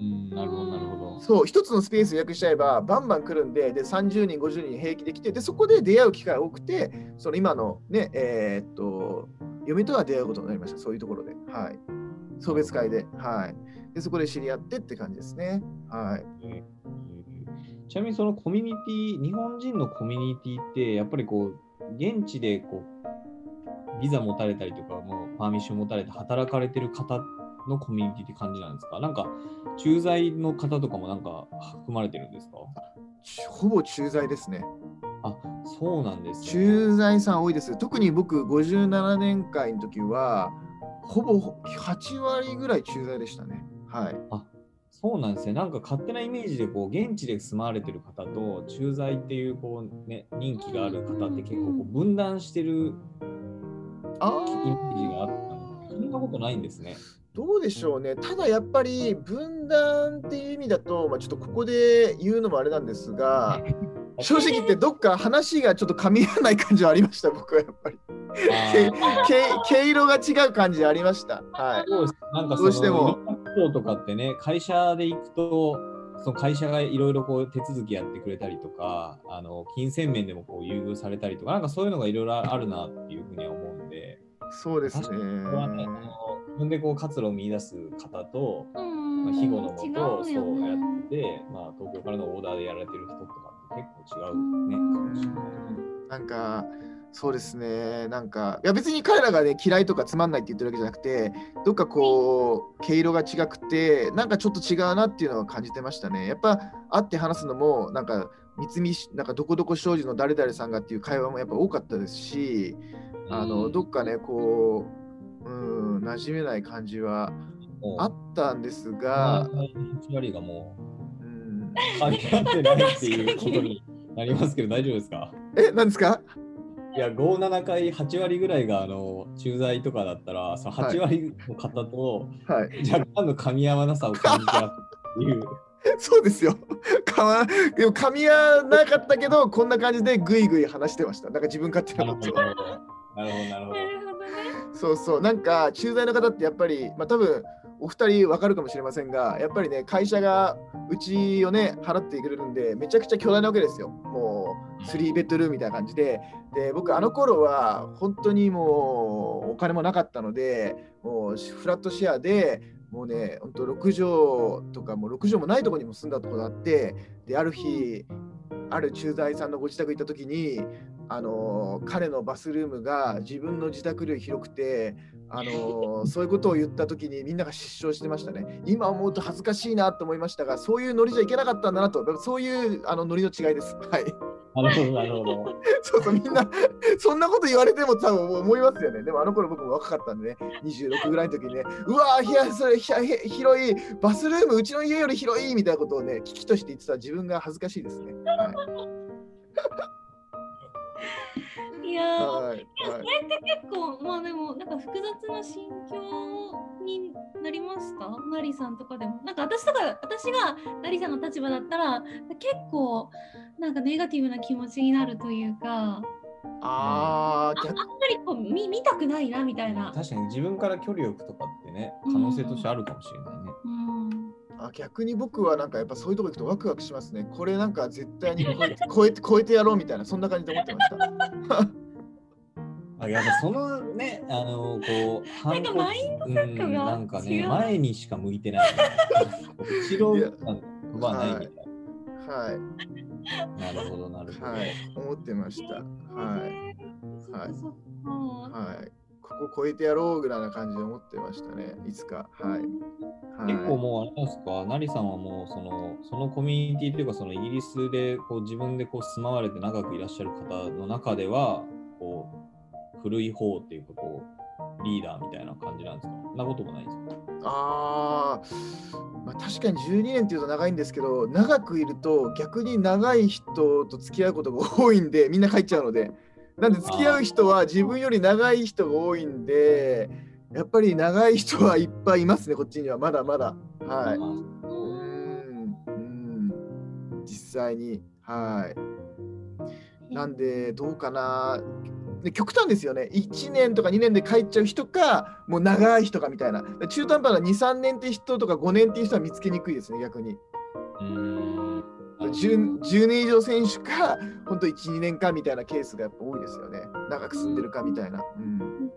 うん、なるほど、なるほど。そう、一つのスペース予約しちゃえば、バンバン来るんで、で30人、50人平気で来て、でそこで出会う機会が多くて、その今のね、えーっと、嫁とは出会うことになりました、そういうところで。はい。送別会で。はい。で、そこで知り合ってって感じですね。はい。えーちなみにそのコミュニティ、日本人のコミュニティって、やっぱりこう、現地でこう、ビザ持たれたりとか、もうパーミッション持たれて働かれてる方のコミュニティって感じなんですか？なんか、駐在の方とかもなんか含まれてるんですか？ほぼ駐在ですね。あ、そうなんです、ね。駐在さん多いです。特に僕、57年会の時は、ほぼ8割ぐらい駐在でしたね。はい。そうなんですね。なんか勝手なイメージでこう現地で住まわれてる方と駐在っていうこう、ね、人気がある方って結構こう分断してるあイメージがあーったんですけどそんなことないんですね。どうでしょうね。ただやっぱり分断っていう意味だと、まあ、ちょっとここで言うのもあれなんですが、正直言ってどっか話がちょっと噛み合わない感じはありました、僕はやっぱり。毛色が違う感じありました。はい。どうしてものいろんなこととかってね、会社で行くと、その会社がいろいろこう手続きやってくれたりとか、あの金銭面でもこう優遇されたりとか、なんかそういうのがいろいろあるなっていうふうには思うんで、そうですね。これはね、でこう活路を見出す方と、うんまあ、日頃のもと違そうやって、まあ、東京からのオーダーでやられてる人とかって結構違うね、うん。かもしれない。なんか、そうですね、なんか、いや別に彼らがね、嫌いとかつまんないって言ってるわけじゃなくて、どっかこう、毛色が違くて、なんかちょっと違うなっていうのは感じてましたね。やっぱ、会って話すのも、なんか、三菱、なんかどこどこ商事の誰々さんがっていう会話もやっぱ多かったですし、あの、うん。どっかね、こう、うん、馴染めない感じはあったんですが、8割がもうん、う、関係合ってないっていうことになりますけど、大丈夫ですか？え、なんですか？いや、5、7回、8割ぐらいがあの駐在とかだったら、その8割の方とはい。若干の噛み合わなさを感じたっていう。そうですよ。かま、でも噛み合わなかったけど、こんな感じでぐいぐい話してました。なんか自分勝手ななことるほど、なるほど。なるほど、なるほどな。るほどね。そうそう。なんか、駐在の方ってやっぱり、まあ多分、お二人わかるかもしれませんが、やっぱりね、会社がうちをね、払ってくれるんで、めちゃくちゃ巨大なわけですよ。もう、3ベッドルームみたいな感じで。で、僕、あの頃は、本当にもう、お金もなかったので、もう、フラットシェアで、もうね、本当6畳とかもう6畳もないところにも住んだところがあって、で、ある日、ある駐在さんのご自宅行った時に、あの彼のバスルームが自分の自宅より広くて、あの そういうことを言った時にみんなが失笑してましたね。今思うと恥ずかしいなと思いましたが、そういうノリじゃいけなかったんだなと、そういうあのノリの違いです。はい。なるほど、なるほど。そうそう、みんな、そんなこと言われても多分思いますよね。でもあの頃僕も若かったんでね、26ぐらいの時にね、うわー、いや、それひゃへ広い、バスルーム、うちの家より広いみたいなことをね、危機として言ってた自分が恥ずかしいですね。はい。いやー、はい。はいそれって結構、まあでも、なんか複雑な心境になりました？ナリさんとかでも。なんか私とか、私がナリさんの立場だったら、結構、なんかネガティブな気持ちになるというか、あー、ああん逆まりこう見見たくないなみたいな。確かに自分から距離を置くとかってね、可能性としてあるかもしれないね。うん。あ逆に僕はなんかやっぱそういうとこ行くとワクワクしますね。これなんか絶対に超えて 超えて超えてやろうみたいな、そんな感じで思ってました。あやっぱそのね、あのこう、反なんかマインドセットがなんかね、前にしか向いてない。後ろなんか飛ばないみたいはい。な。なるほど、なるほど。はい。思ってました。はい。そっかそっか。はい。ここ超えてやろうぐらいな感じで思ってましたね。いつか。はい。はい、結構もうあれですか、ナリさんはもうそのそのコミュニティというかそのイギリスでこう自分でこう住まわれて長くいらっしゃる方の中ではこう古い方っていうかこうリーダーみたいな感じなんですか？そんなこともないんですか？あー、まあ、確かに12年っていうと長いんですけど、長くいると逆に長い人と付き合うことが多いんで、みんな帰っちゃうので。なんで付き合う人は自分より長い人が多いんで、やっぱり長い人はいっぱいいますね、こっちにはまだまだ。はい。うーん、うん、実際に。はい。なんで、どうかな。で極端ですよね。1年とか2年で帰っちゃう人か、もう長い人かみたいな。中途半端な2、3年って人とか5年っていう人は見つけにくいですね、逆に。うーん。10, 10年以上選手か、本当1、2年かみたいなケースがやっぱ多いですよね。長く住んでるかみたいな。うん、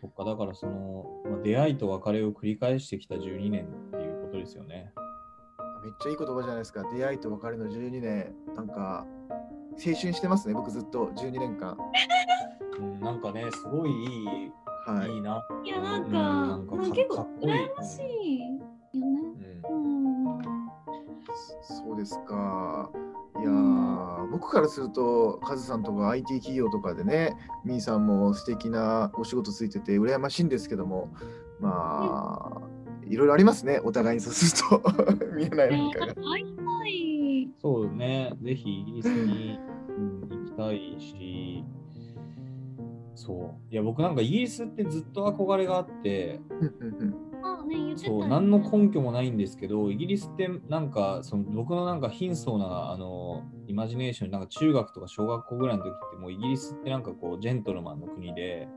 そっか、だからその、まあ、出会いと別れを繰り返してきた12年っていうことですよね。めっちゃいい言葉じゃないですか。出会いと別れの12年。なんか、青春してますね、僕ずっと12年間。うん、なんかね、すごいいい、はいいいな。いやなんか,、うんなんか結構かっこいい羨ましいよね。うんうん。そうですか。いやー、僕からすると、カズさんとか IT 企業とかでね、ミーさんも素敵なお仕事ついてて、羨ましいんですけども、まあ、いろいろありますね、お互いにそうすると、見えない何かが。会いたい。そうね、ぜひイギリスに、うん、行きたいし、そう。いや、僕なんかイギリスってずっと憧れがあって、あねそう、何の根拠もないんですけど、イギリスってなんか、その僕のなんか貧相なあのイマジネーション、なんか中学とか小学校ぐらいの時って、もうイギリスってなんかこう、ジェントルマンの国で、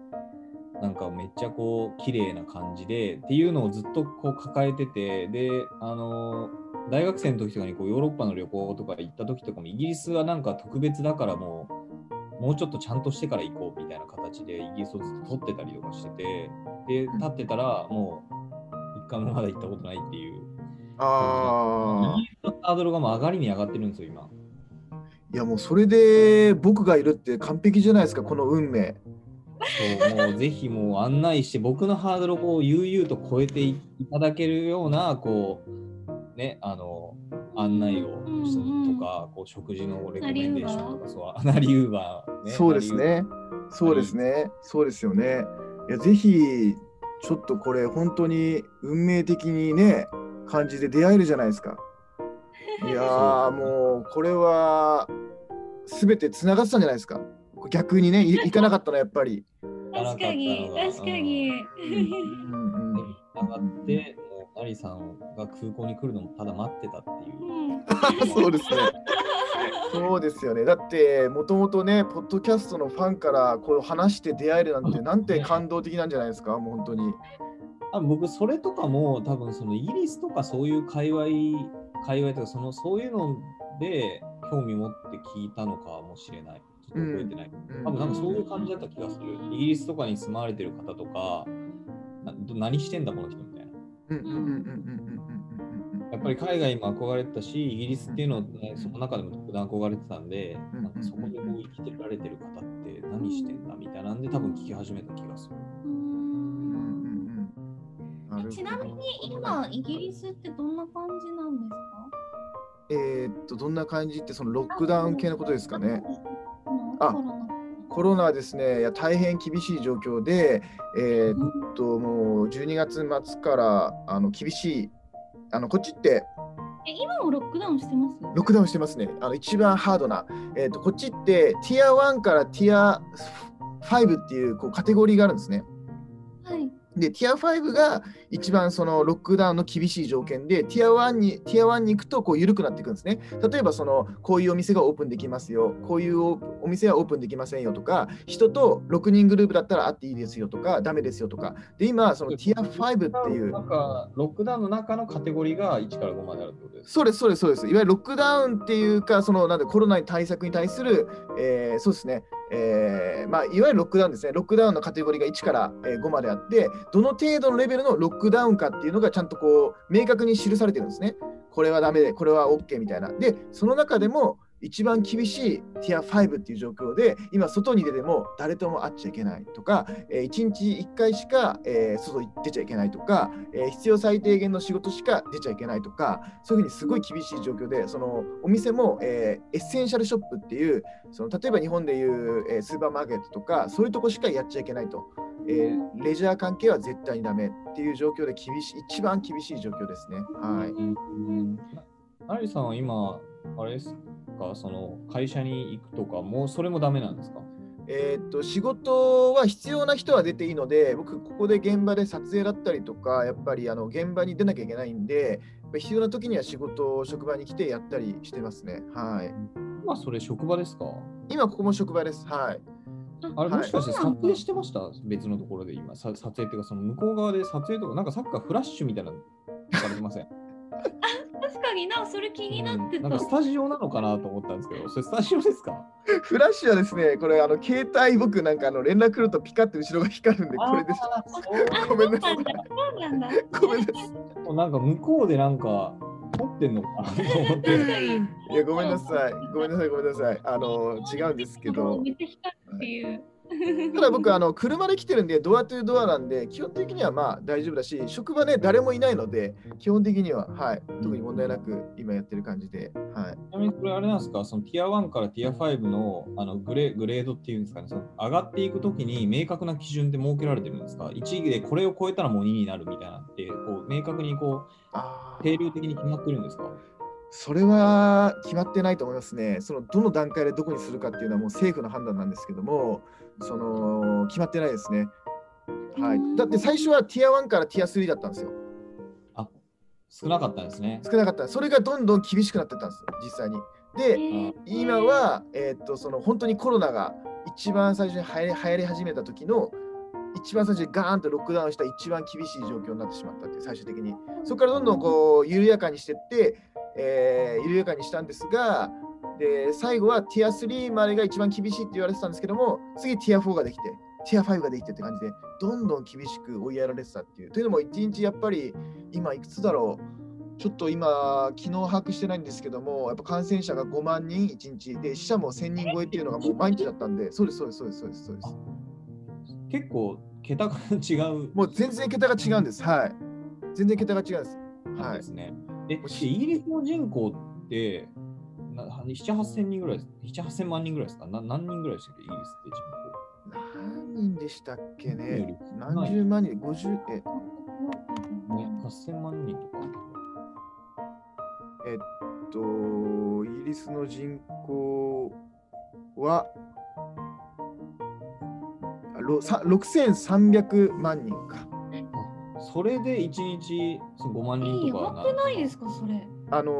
なんかめっちゃこう、綺麗な感じで、っていうのをずっとこう抱えてて、で、あの、大学生の時とかにこうヨーロッパの旅行とか行った時とかも、イギリスはなんか特別だからもう、もうちょっとちゃんとしてから行こうみたいな形でイギリスをずっと取ってたりとかしてて、で、立ってたらもう、一回もまだ行ったことないっていう。あイギリスのハードルがもう上がりに上がってるんですよ、今。あ、いやもうそれで僕がいるって完璧じゃないですか、この運命。そうもうぜひもう案内して、僕のハードルをこう悠々と超えていただけるような、こう、ね、あの、案内をしたりとか、こう食事のレコメンデーションとか、そう、アナリウーバー、ね。そうですね。そうですね。そうですよね。いや、ぜひ、ちょっとこれ、本当に運命的にね、感じで出会えるじゃないですか。いやー、もう、これは、すべてつながってたんじゃないですか。逆にね、い行かなかったのはやっぱり。確かに確かに。うん。うん。で上がって、もう、ナリさん。が空港に来るのもただ待ってたっていう。うん。そうですね。そうですよね。だってもともとねポッドキャストのファンからこう話して出会えるなんてなんて感動的なんじゃないですか？もう本当に。あ僕それとかも多分そのイギリスとかそういう界隈界隈とかそのそういうので興味持って聞いたのかもしれない。ちょっと覚えてない、うん、多分なんかそういう感じだった気がする、イギリスとかに住まわれてる方とか何してんだこの人みたいな、うんうんうんうんうん。やっぱり海外も憧れてたし、イギリスっていうのを、ね、その中でも特段憧れてたんで、うん。なんかそこでこう生きてられてる方って何してんだみたいなんで多分聞き始めた気がする。ううん。んうんうん。なるほど。ちなみに今イギリスってどんな感じなんですか？えーっと、どんな感じって、そのロックダウン系のことですかね。ああコロナ。コロナですね、いや大変厳しい状況で、えーっと、もう12月末からあの厳しい、あのこっちってえ今もロックダウンしてます？ロックダウンしてますね。あの一番ハードな。えーっと、こっちってティア1からティア5っていうこうカテゴリーがあるんですね。はい。で、ティア5が一番そのロックダウンの厳しい条件で、ティア1にティア1に行くとこう緩くなっていくんですね。例えばその、こういうお店がオープンできますよ、こういうおお店はオープンできませんよとか、人と6人グループだったら会っていいですよとか、ダメですよとか。で、今、そのティア5っていうな、んか、ロックダウンの中のカテゴリーが1から5まであるってことですか？そうです、そうです、そうです。いわゆるロックダウンっていうか、そのなんでコロナに対策に対する、えーそうですね、えーまあ、いわゆるロックダウンですね。ロックダウンのカテゴリーが1からえー5まであって、どの程度のレベルのロックダウンかっていうのがちゃんとこう明確に記されてるんですね。これはダメで、これは OK みたいな。で、その中でも一番厳しい tier 5っていう状況で、今、外に出ても誰とも会っちゃいけないとか、え1日1回しか、えー外に出ちゃいけないとか、えー必要最低限の仕事しか出ちゃいけないとか、そういうふうにすごい厳しい状況で、そのお店も、えー essential shop っていう、その例えば日本でいう、えースーパーマーケットとか、そういうとこしかやっちゃいけないと。えーレジャー関係は絶対にダメっていう状況で厳しい、一番厳しい状況ですね。はい。うん。アリさんは今、あれですか、その会社に行くとか、もうそれもダメなんですか？えーっと仕事は必要な人は出ていいので、僕、ここで現場で撮影だったりとか、やっぱりあの現場に出なきゃいけないんで、やっぱ必要な時には仕事を職場に来てやったりしてますね。はい。今それ職場ですか？今、ここも職場です。はい。あれはいもしかして撮影してました？別のところで今、さ撮影っていうか、その向こう側で撮影とか、なんかさっきからフラッシュみたいなのされてません？確確かにな、それ気になってた。うんなんかスタジオなのかなと思ったんですけど、それスタジオですか？フラッシュはですね、これ、あの携帯、僕なんかあの連絡来るとピカって後ろが光るんで、これです。ごめんなさいそうなんだ。ごめんなさい。なんか向こうでなんか撮ってんのかなと思って。いや、ごめんなさい。ごめんなさい、ごめんなさい。あの、違うんですけど。めっちゃ光るっていう。ただ僕あの車で来てるんでドアトゥードアなんで基本的にはまあ大丈夫だし職場ね誰もいないので基本的にははい特に問題なく今やってる感じではい。ちなみにこれあれなんですか、そのティア1からティア5のあのグレグレードっていうんですかね、その上がっていくときに明確な基準で設けられてるんですか ?1 でこれを超えたらもう2になるみたいなって、こう明確にこあう定量的に決まってるんですか？それは決まってないと思いますね。そのどの段階でどこにするかっていうのはもう政府の判断なんですけどもその決まってないですね。はい。だって最初はティア1からティア3だったんですよ。あ少なかったんですね。少なかった。それがどんどん厳しくなってったんです実際に。で今は、えーっとその本当にコロナが一番最初に流行り流行り始めた時の一番最初にガーンとロックダウンした一番厳しい状況になってしまったって最終的に。そこからどんどんこう緩やかにしていって、えー緩やかにしたんですがで最後はティア3までが一番厳しいって言われてたんですけども次ティア4ができてティア5ができてって感じでどんどん厳しく追いやられてたっていうというのも一日やっぱり今いくつだろうちょっと今、昨日把握してないんですけども、やっぱ感染者が5万人1日で、死者も1000人超えっていうのがもう毎日だったんで、そうです、そうです、そうです、そうです。そうです結構桁が違うもう全然桁が違うんです。はい。全然桁が違うんです。はいんですね。え、でイギリスの人口って、な7、8000人ぐらいです、7、8000万人ぐらいですか？な何人ぐらいでしたっけ、イギリスって人何人でしたっけ口。ね？何十万人 ?50 えね、8000万人とか。えっと、イギリスの人口はあろさ6300万人か。それで1日その5万人やとかばくないですか、それ？あの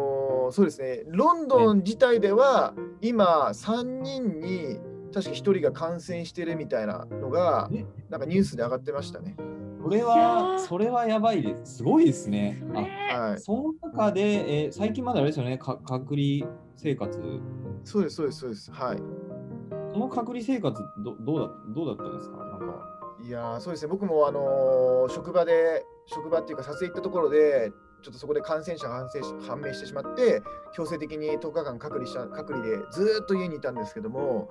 ーそうですね、ロンドン自体では今、3人に確か1人が感染してるみたいなのがえ、なんかニュースで上がってましたね。それは、ーそれはやばいです。すごいですね。あはい、その中で、えー最近まであれですよね、か隔離生活。そうです、そうです、そうです。はい。その隔離生活ど、どうだどうだったんですか？なんか。いやそうですね、僕も、あの職場で、職場っていうか、撮影行ったところで、ちょっとそこで感染者が判明してしまって、強制的に10日間隔離した隔離でずっと家にいたんですけども、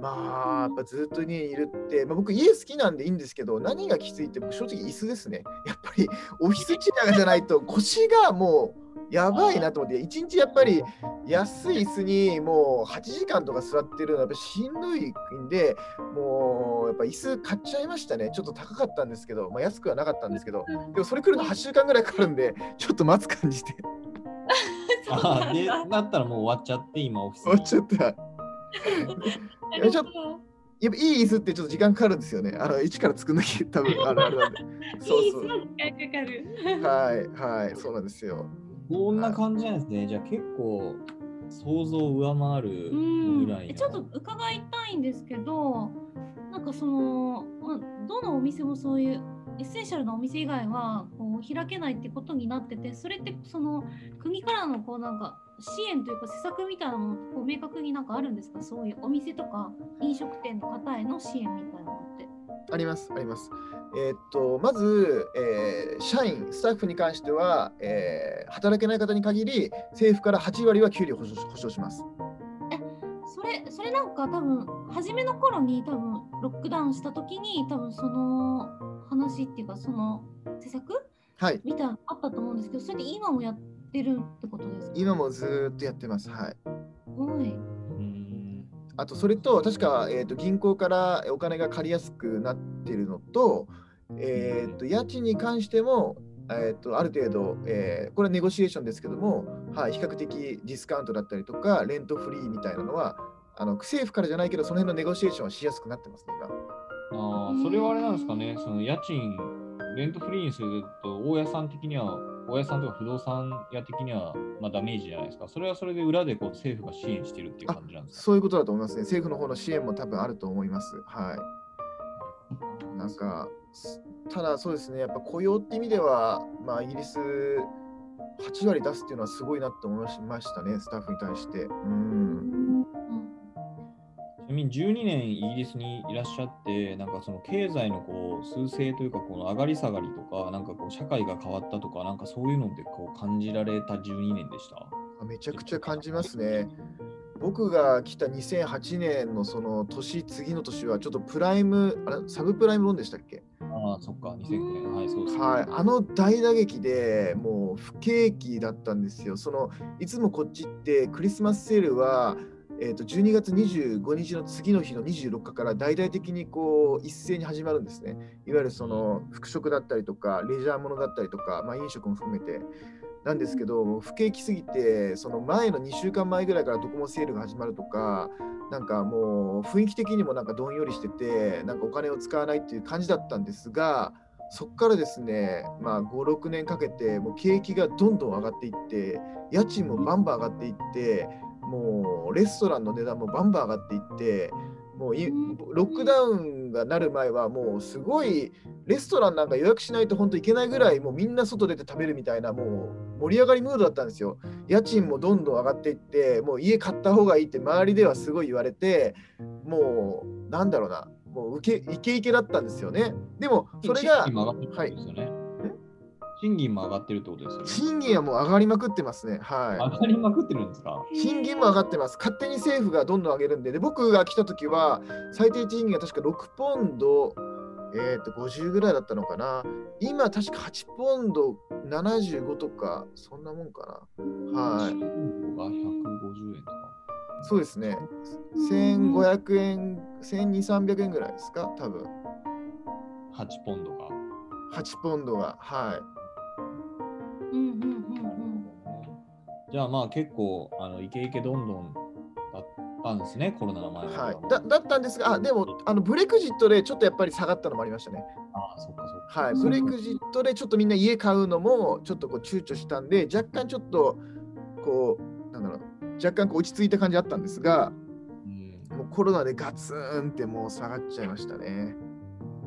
まあ、やっぱずっと家にいるって、まあ、僕、家好きなんでいいんですけど、何がきついって、僕、正直、椅子ですね。やっぱり、オフィスチェアじゃないと、腰がもう、やばいなと思って、一日やっぱり安い椅子にもう8時間とか座ってるのはやっぱしんどいんで、もうやっぱ椅子買っちゃいましたね。ちょっと高かったんですけど、まあ、安くはなかったんですけど、でもそれ来るの8週間ぐらいかかるんで、ちょっと待つ感じであで、だだったらもう終わっちゃって、今オフィス終わっちゃった。なるほどちょっやっぱいい椅子ってちょっと時間かかるんですよね。あの一から作んなきゃ多分あるあるなんで。そうそいいそうう。時間かかる。はいはい、そうなんですよ。こんな感じなんですね。じゃあ結構想像を上回るうん。ぐらいちょっと伺いたいんですけど、なんかその、まあ、どのお店もそういう essential なお店以外はこう開けないってことになってて、それってその国からのこうなんか支援というか施策みたいなのもこう明確になんかあるんですか？そういうお店とか飲食店の方への支援みたいなのって。あります、あります。えーっと、まず、えー社員、スタッフに関しては、えー働けない方に限り、政府から8割は給料保証し保証します。それそれなんか多分初めの頃に多分ロックダウンした時に多分その話っていうかその施策はい、みたいなのあったと思うんですけどそれって今もやってるってことですか？今もずーっとやってます。はい。はい。うんあと、それと、確か、えーっと銀行からお金が借りやすくなってるのと、えーっと家賃に関しても、えーっとある程度、えーこれはネゴシエーションですけども、はい、比較的ディスカウントだったりとか、レントフリーみたいなのは、あの政府からじゃないけど、その辺のネゴシエーションはしやすくなってますね、今。あーそれはあれなんですかね、その家賃、レントフリーにすると、大家さん的には、大家さんとか不動産屋的には、まあ、ダメージじゃないですか。それはそれで裏でこう政府が支援してるっていうあ感じなんですか？そういうことだと思いますね。政府の方の支援も多分あると思います。はい。なんか、すただそうですね、やっぱ雇用って意味では、まあ、イギリス8割出すっていうのはすごいなって思いましたね、スタッフに対して。うんちなみに12年イギリスにいらっしゃって、なんかその経済のこう趨勢というか、この上がり下がりとか、なんかこう社会が変わったとか、なんかそういうのってこう感じられた12年でした？あめちゃくちゃ感じますね。僕が来た2008年のその年、次の年はちょっとプライム、あれサブプライムローンでしたっけ？ああ、そっか、2009年。はい、そうです、ね。はい、あの大打撃でもう不景気だったんですよ。そのいつもこっちってクリスマスセールは、えー、と12月25日の次の日の24日から大々的にこう一斉に始まるんですね。いわゆるその服飾だったりとかレジャーものだったりとか、まあ、飲食も含めて。なんですけど、不景気すぎて、その前の2週間前ぐらいからドコモセールが始まるとか、なんかもう雰囲気的にもなんかどんよりしてて、なんかお金を使わないっていう感じだったんですが、そこからですね、まあ、5、6年かけて、もう景気がどんどん上がっていって、家賃もバンバン上がっていって、もうレストランの値段もバンバン上がっていって、もういロックダウンがなる前は、もうすごいレストランなんか予約しないと本当行けないぐらい、もうみんな外出て食べるみたいな、もう盛り上がりムードだったんですよ。家賃もどんどん上がっていって、もう家買った方がいいって周りではすごい言われて、もうなんだろうな、もう受けイケイケだったんですよね。でもそれが賃金も賃金も上がってるってことですよね。賃金はもう上がりまくってますね。はい。上がりまくってるんですか？賃金も上がってます。勝手に政府がどんどん上げるんで、で僕が来た時は最低賃金が確か6ポンド、えー、と50ぐらいだったのかな。今確か8ポンド75とか、そんなもんかな。はい。が150円とか。そうですね。1500円、1200、300円ぐらいですか、多分8ポンドが。8ポンドが。はい。うんうんうんなるほどね。じゃあまあ結構あのイケイケどんどんだったんですね、コロナの前は。はい、だだったんですが、あでもあのブレクジットでちょっとやっぱり下がったのもありましたね。ああ、そっかそっか。はい、うんブレクジットでちょっとみんな家買うのもちょっとこう躊躇したんで、若干ちょっとこう、なんだろう、若干こう落ち着いた感じあったんですが、うん、もうコロナでガツンってもう下がっちゃいましたね。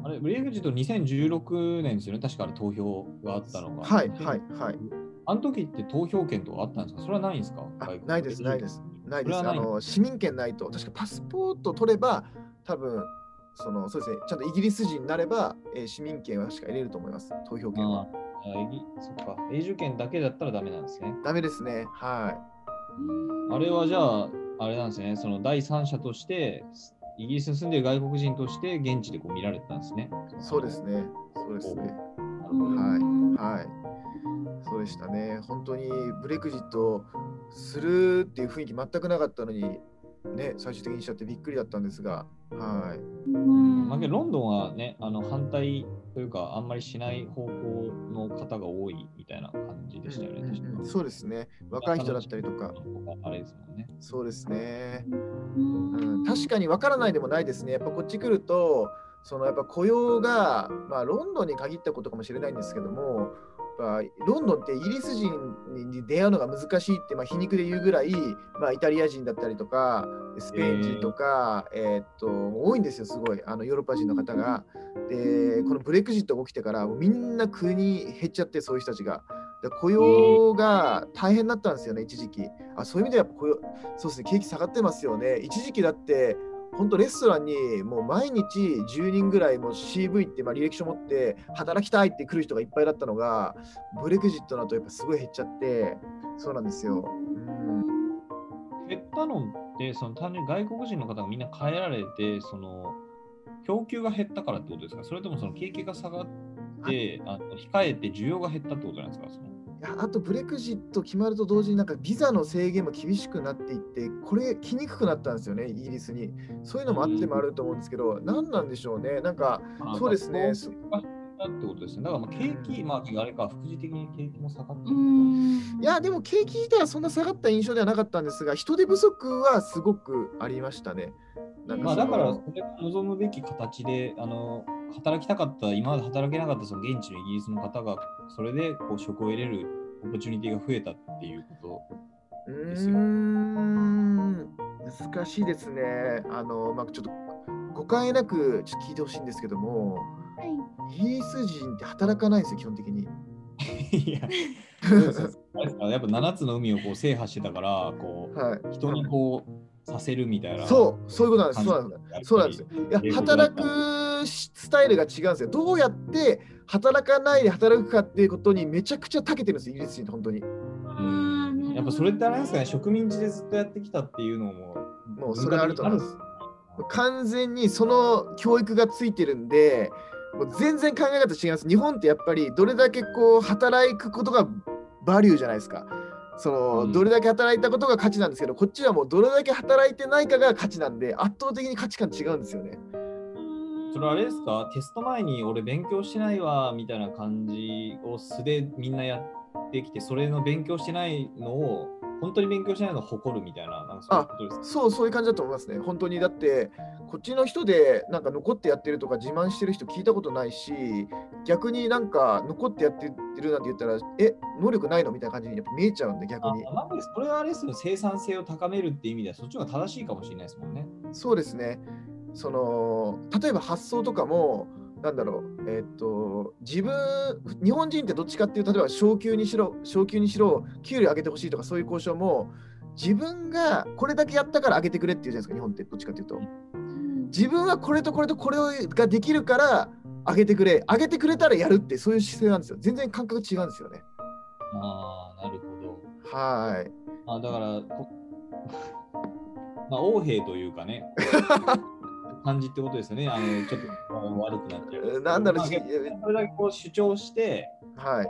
あれ、ブレイクジット2016年ですよね、確かあれ投票があったのが。はい、はい、はい。あの時って投票権とかあったんですか？それはないんですか？ないですないですないです。あの市民権ないと、確かパスポート取れば、多分そのそうですね、ちゃんとイギリス人になれば、えー市民権は確か得れると思います、投票権は。ああそっか。永住権だけだったらダメなんですね。ダメですね。はあれはじゃあ、あれなんですね、その第三者として、イギリスに住んでる外国人として現地でこう見られてたんですね。い。そうですね。そうですね。はいはい。そうでしたね。本当にブレクジットするっていう雰囲気全くなかったのに、ね、最終的にしちゃってびっくりだったんですが、はい。うんまあ、ロンドンはね、あの反対というか、あんまりしない方向の方が多いみたいな感じでしたよね、うんうんうんそうですね。若い人だったりとか、あれですもんね。そうですね。ううんん、確かに分からないでもないですね。やっぱこっち来ると、そのやっぱ雇用が、まあ、ロンドンに限ったことかもしれないんですけども、ぱロンドンってイギリス人に出会うのが難しいって、まあ、皮肉で言うぐらい、まあ、イタリア人だったりとか、スペイン人とか、えーっと多いんですよ、すごい、あのヨーロッパ人の方が。で、このブレクジットが起きてから、みんな国減っちゃって、そういう人たちが。で雇用が大変だったんですよね、一時期。あそういう意味ではやっぱ雇用、そうですね、景気下がってますよね。一時期だって、本当レストランにもう毎日10人ぐらいもう CV ってまあ履歴書持って働きたいって来る人がいっぱいだったのが、ブレクジットだとやっぱすごい減っちゃって、そうなんですよ。うん。減ったのって、その単純に外国人の方がみんな帰られて、その供給が減ったからってことですか？それともその景気が下がって、あの控えて需要が減ったってことなんですか？そのあとブレクジット決まると同時になんかビザの制限も厳しくなっていって、これ来にくくなったんですよね、イギリスに。そういうのもあってもあると思うんですけど、何なんでしょうね。なんか、そうですね。ってことですね。だからまあ景気、まああれか、副次的に景気も下がっていや、でも景気自体はそんな下がった印象ではなかったんですが、人手不足はすごくありましたね。なんそのまあだから、それが望むべき形で、あの働きたかった、今まで働けなかったその現地のイギリスの方が、それでこう職を得れるオポチュニティが増えたっていうこと。うですよーん、難しいですね。あの、まあ、ちょっと誤解なくちょっと聞いてほしいんですけども、はいイギリス人って働かないんですよ、基本的に。いや、やっぱ7つの海をこう制覇してたから、こはい。う人にこうさせるみたいな。そう、そういうことなんです。そうなんです。すそうなんですよ。いや英語スタイルが違うんですよ。どうやって働かないで働くかっていうことにめちゃくちゃ長けてるんですよ、イギリス人って本当に。あーなるほどやっぱそれってあれですかね、植民地でずっとやってきたっていうのも、もうそれあると思います完全にその教育がついてるんで、もう全然考え方違います。日本ってやっぱりどれだけこう働くことがバリューじゃないですか。その、うんどれだけ働いたことが価値なんですけど、こっちはもうどれだけ働いてないかが価値なんで、圧倒的に価値観違うんですよね。それあれですか？テスト前に俺勉強してないわみたいな感じを素でみんなやってきて、それの勉強してないのを、本当に勉強してないのを誇るみたいな、なんかそういうことですか？そう、そういう感じだと思いますね。本当に。だって、こっちの人でなんか残ってやってるとか自慢してる人聞いたことないし、逆になんか残ってやってるなんて言ったら、え、能力ないのみたいな感じにやっぱ見えちゃうんで、逆に。あなんでそれはあれですよ、生産性を高めるって意味では、そっちが正しいかもしれないですもんね。そうですね。その例えば発想とかも、なんだろう、えーっと、自分、日本人ってどっちかっていうと、例えば昇給にしろ、昇給にしろ、給料上げてほしいとかそういう交渉も、自分がこれだけやったから上げてくれっていうじゃないですか、日本ってどっちかっていうと。うん自分はこれとこれとこれができるから上げてくれ、上げてくれたらやるって、そういう姿勢なんですよ。全然感覚違うんですよね。ああ、なるほど。はい。あだからこ、まあ、横兵というかね、感じってことですよね。あのちょっと悪くなっちゃう。なんだろうそれだけこう主張してはい。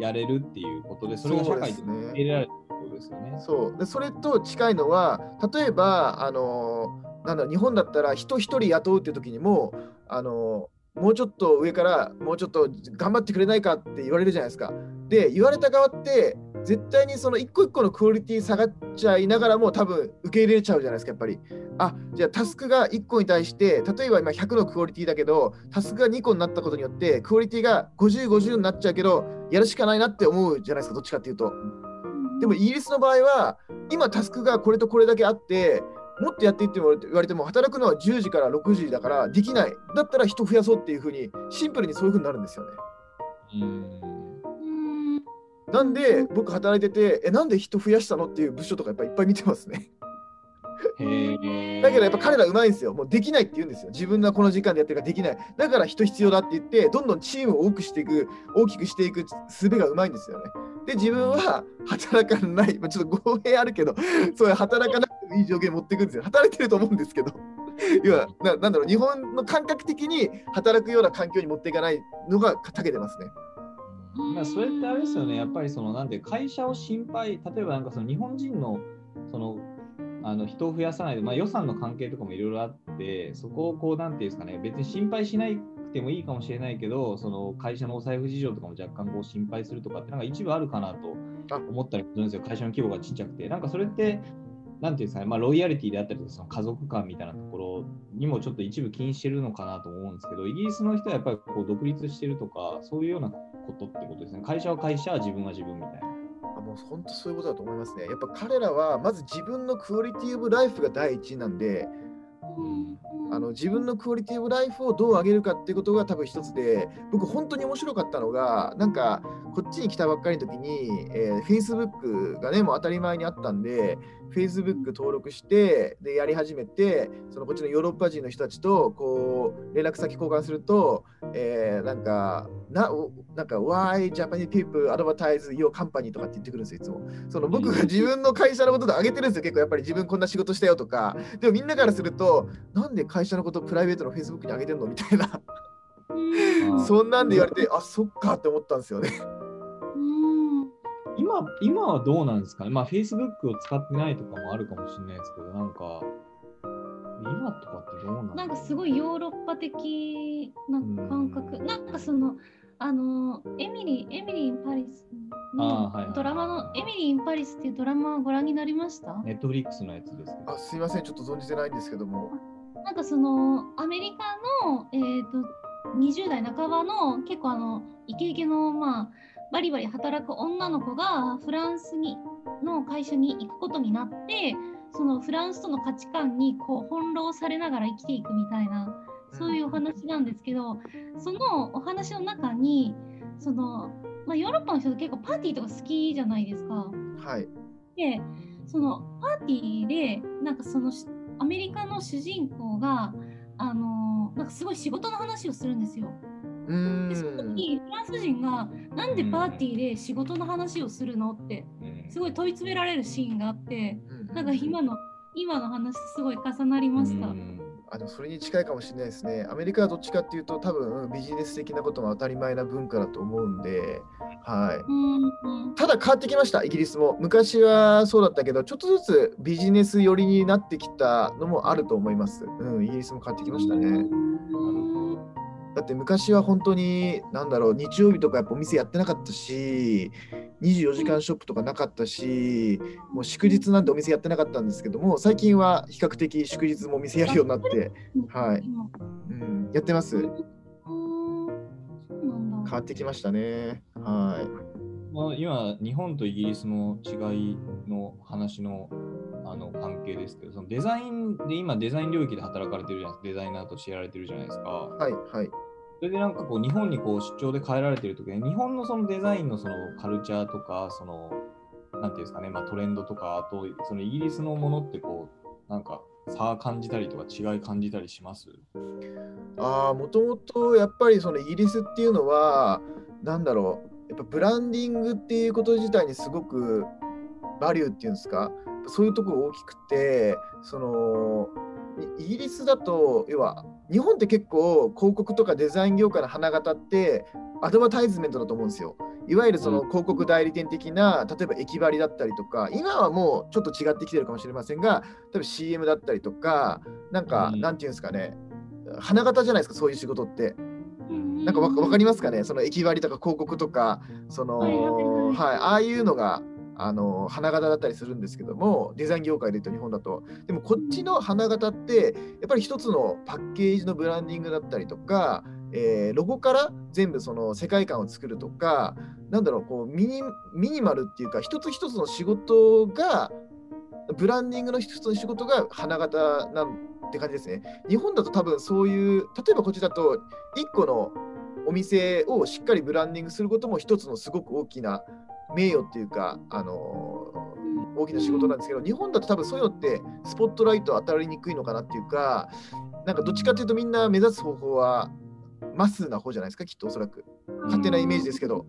やれるっていうことで、それが社会で受け入れられるってことですよね。そうでそれと近いのは例えばあのなんだ日本だったら人一人雇うっていう時にもあのもうちょっと上からもうちょっと頑張ってくれないかって言われるじゃないですか。で言われた側って絶対にその一個一個のクオリティ下がっちゃいながらも多分受け入れちゃうじゃないですかやっぱり。あじゃあタスクが1個に対して例えば今100のクオリティだけどタスクが2個になったことによってクオリティが5050になっちゃうけどやるしかないなって思うじゃないですかどっちかっていうと。でもイギリスの場合は今タスクがこれとこれだけあってもっとやっていって言われて言われても働くのは10時から6時だからできないだったら人増やそうっていうふうにシンプルにそういうふうになるんですよね。うんうんなんで僕働いててえなんで人増やしたの？っていう部署とかやっぱいっぱい見てますね。だけどやっぱ彼らうまいんですよ。もうできないって言うんですよ。自分がこの時間でやってるからできない。だから人必要だって言ってどんどんチームを多くしていく大きくしていく術がうまいんですよね。で自分は働かない、まあ、ちょっと語弊あるけど そういう働かなくてもいい状況に持っていくんですよ。働いてると思うんですけど。要はななんだろう日本の感覚的に働くような環境に持っていかないのが長けてますね。まあ、それってあれですよね、やっぱりそのなんで会社を心配、例えばなんかその日本人のそのあの人を増やさないで、まあ、予算の関係とかもいろいろあって、そこをこう、なんていうんですかね、別に心配しなくてもいいかもしれないけど、その会社のお財布事情とかも若干こう心配するとかって、なんか一部あるかなとあ。思ったりするんですよ、会社の規模がちっちゃくて。なんかそれって、なんていうんですかね、まあ、ロイヤリティであったりとか、その家族感みたいなところにもちょっと一部気にしてるのかなと思うんですけど、イギリスの人はやっぱりこう独立してるとか、そういうようなことってことですね。会社は会社、自分は自分みたいな。あもう本当そういうことだと思いますね。やっぱ彼らはまず自分のクオリティオブライフが第一なんで、あの自分のクオリティオブライフをどう上げるかっていうことが多分一つで、僕本当に面白かったのが、なんかこっちに来たばっかりの時に、えー、Facebook がね、もう当たり前にあったんで、Facebook 登録して、で、やり始めて、そのこっちのヨーロッパ人の人たちと、こう、連絡先交換すると、えー、なんか、な、なんか、Why Japanese people advertise your company とかって言ってくるんですよ、いつも。その僕が自分の会社のことで上げてるんですよ、結構やっぱり自分こんな仕事したよとか。でもみんなからすると、なんで会社のことプライベートの Facebook に上げてんの？みたいな。あそんなんで言われて、あ、そっかって思ったんですよね。今今はどうなんですかね？まあ、Facebook を使ってないとかもあるかもしれないですけど、なんか、今とかってどうなんなんかすごいヨーロッパ的な感覚、うん。なんかその、あの、 Emily、Emily in Parisのあーはいはいドラマの、 Emily in Paris っていうドラマをご覧になりました？ Netflix のやつですけど。あ、すいません、ちょっと存じてないんですけども。なんかそのアメリカの、えー、と20代半ばの結構あのイケイケの、まあ、バリバリ働く女の子がフランスにの会社に行くことになってそのフランスとの価値観にこう翻弄されながら生きていくみたいなそういうお話なんですけどそのお話の中にそのまあ、ヨーロッパの人結構パーティーとか好きじゃないですか。はい。でそのパーティーでなんかそのしアメリカの主人公があのなんかすごい仕事の話をするんですよ。そのん。時フランス人が「なんでパーティーで仕事の話をするの?」ってうんすごい問い詰められるシーンがあってうんなんか今の今の話とすごい重なりました。うんあでもそれに近いかもしれないですね。アメリカはどっちかっていうと多分ビジネス的なことが当たり前な文化だと思うんで、はい。ただ変わってきました、イギリスも。昔はそうだったけど、ちょっとずつビジネス寄りになってきたのもあると思います。うん、イギリスも変わってきましたね。うんだって昔は本当に、なんだろう、日曜日とかやっぱお店やってなかったし、24時間ショップとかなかったし、もう祝日なんてお店やってなかったんですけども、最近は比較的祝日もお店やるようになって、はい今うん、やってます。うんそうなんだ。変わってきましたね。はい。まあ、今、日本とイギリスの違いの話のあの関係ですけど、そのデザインで今、デザイン領域で働かれてるじゃないですか、デザイナーとしてやられてるじゃないですか。はい、はい。それでなんかこう、日本にこう出張で帰られてるときに、日本のそのデザインのそのカルチャーとか、その、なんていうんですかね、まあ、トレンドとか、あと、そのイギリスのものってこう、なんか差感じたりとか違い感じたりします？ああ、もともとやっぱりそのイギリスっていうのは、なんだろう、やっぱブランディングっていうこと自体にすごくバリューっていうんですか、そういうところ大きくて、そのイイギリスだと、要は日本って結構広告とかデザイン業界の花形ってアドバタイズメントだと思うんですよ。いわゆるその広告代理店的な、例えば駅張りだったりとか、今はもうちょっと違ってきてるかもしれませんが、例えば CM だったりとか、なんか、うん。なんていうんですかね、花形じゃないですか、そういう仕事って。うんなんかわわかりますかね、その駅張りとか広告とか、その、はい、ああいうのが、あの花形だったりするんですけども、デザイン業界で言うと日本だと。でもこっちの花形って、やっぱり一つのパッケージのブランディングだったりとか、えーロゴから全部その世界観を作るとか、なんだろう、こうミニミニマルっていうか、一つ一つの仕事が、ブランディングの一つの仕事が花形なんって感じですね。日本だと多分そういう、例えばこっちだと、一個のお店をしっかりブランディングすることも一つのすごく大きな名誉っていうか、あのー大きな仕事なんですけど、日本だと多分そういうのってスポットライト当たりにくいのかなっていうか、なんかどっちかっていうとみんな目指す方法はマスな方じゃないですか、きっとおそらく。勝手なイメージですけど。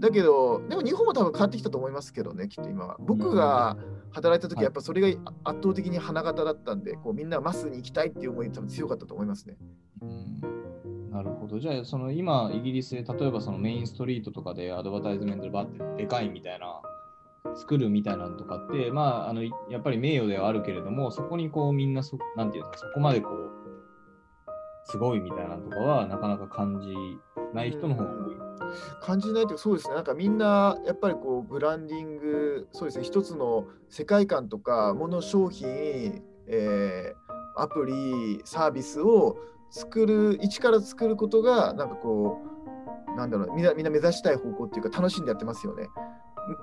だけど、でも日本も多分変わってきたと思いますけどね、きっと今は。僕が働いた時はやっぱそれが圧倒的に花形だったんで、こうみんなマスに行きたいっていう思い多分強かったと思いますね。うんなるほど。じゃあ、その今、イギリスで例えばそのメインストリートとかでアドバタイズメントでバッてでかいみたいな、作るみたいなのとかって、まあ、あのいやっぱり名誉ではあるけれども、そこにこうみんなそ、なんていうか、そこまでこう、すごいみたいなのとかはなかなか感じない人の方が多い。感じないとそうですねなんかみんなやっぱりこうブランディングそうですね一つの世界観とかもの商品、えーアプリサービスを作る一から作ることがなんかこうなんだろうみんなみんな目指したい方向っていうか楽しんでやってますよね。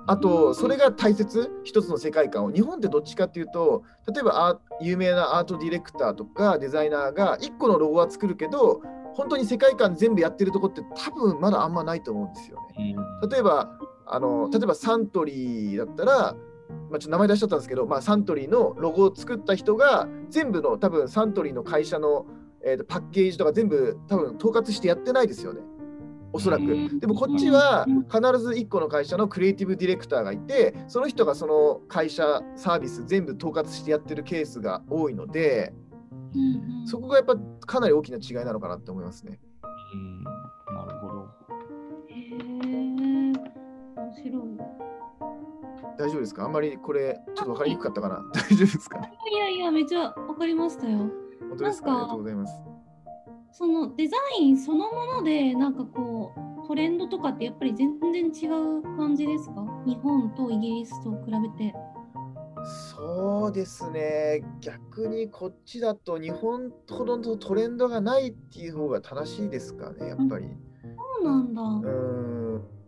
あとそれが大切一つの世界観を日本ってどっちかっていうと例えば有名なアートディレクターとかデザイナーが1個のロゴは作るけど本当に世界観全部やってるとこって多分まだあんまないと思うんですよね。例えばあの例えばサントリーだったら、まあ、ちょっと名前出しちゃったんですけど、まあ、サントリーのロゴを作った人が全部の多分サントリーの会社の、えーとパッケージとか全部多分統括してやってないですよね。おそらくうんでもこっちは必ず1個の会社のクリエイティブディレクターがいてその人がその会社サービス全部統括してやってるケースが多いのでそこがやっぱかなり大きな違いなのかなって思いますね。うん、なるほど。へえ面白い。大丈夫ですか？あんまりこれちょっと分かりにくかったかな？大丈夫ですか？ねいやいや、めっちゃわかりましたよ。本当ですか？ありがとうございます。そのデザインそのもので、なんかこう、トレンドとかってやっぱり全然違う感じですか？日本とイギリスと比べて。そうですね逆にこっちだと日本ほどのトレンドがないっていう方が正しいですかねやっぱり。そうなんだ。う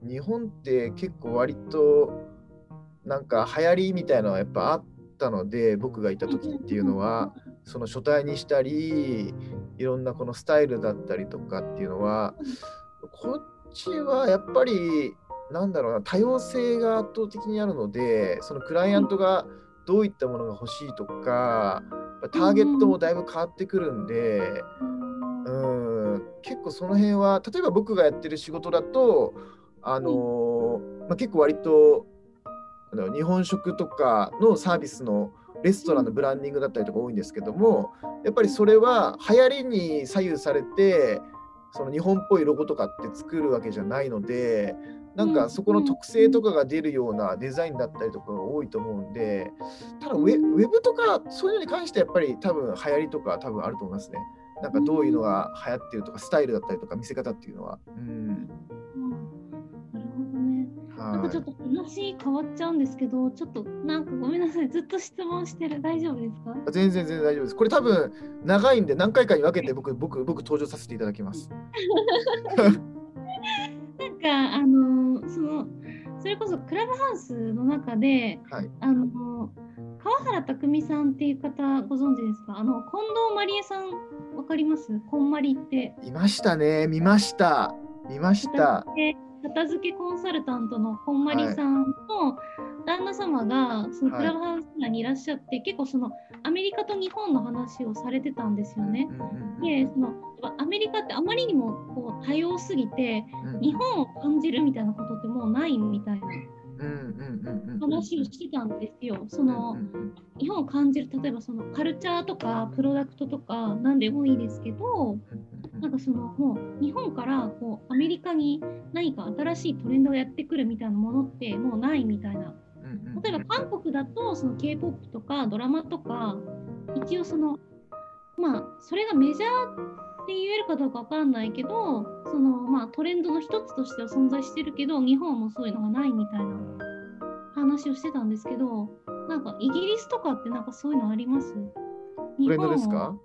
ーん日本って結構割となんか流行りみたいのはやっぱあったので僕がいた時っていうのはその書体にしたりいろんなこのスタイルだったりとかっていうのはこっちはやっぱりなんだろうな、多様性が圧倒的にあるので、そのクライアントがどういったものが欲しいとか、ターゲットもだいぶ変わってくるんで、うん、結構その辺は、例えば僕がやってる仕事だと、あのまあ、結構割と日本食とかのサービスのレストランのブランディングだったりとか多いんですけどもやっぱりそれは流行りに左右されてその日本っぽいロゴとかって作るわけじゃないのでなんかそこの特性とかが出るようなデザインだったりとかが多いと思うんでただウェブとかそういうのに関してはやっぱり多分流行りとか多分あると思いますね。なんかどういうのが流行ってるとかスタイルだったりとか見せ方っていうのは。うん。なんかちょっと話変わっちゃうんですけど、ちょっとなんかごめんなさい、ずっと質問してる。大丈夫ですか？全然全然大丈夫です。これ多分長いんで何回かに分けて僕僕僕登場させていただきます。なんかあのそのそれこそクラブハウスの中ではい。あの川原匠さんっていう方ご存知ですか？あの近藤まりえさんわかります？こんまりっていましたね。見ました。見ました。片付けコンサルタントのこんまりさんの旦那様がそのクラブハウス内にいらっしゃって、結構そのアメリカと日本の話をされてたんですよね。でそのアメリカってあまりにもこう多様すぎてうん。日本を感じるみたいなことってもうないみたいな話をしてたんですよ。そうんの日本を感じる例えばそのカルチャーとかプロダクトとか何でもいいですけどなんかそのもう日本からこうアメリカに何か新しいトレンドがやってくるみたいなものってもうないみたいな。例えば韓国だとその K-POP とかドラマとか一応そのまあそれがメジャーって言えるかどうかわかんないけどそのまあトレンドの一つとしては存在してるけど日本もそういうのがないみたいな話をしてたんですけどなんかイギリスとかってなんかそういうのあります？トレンドですか？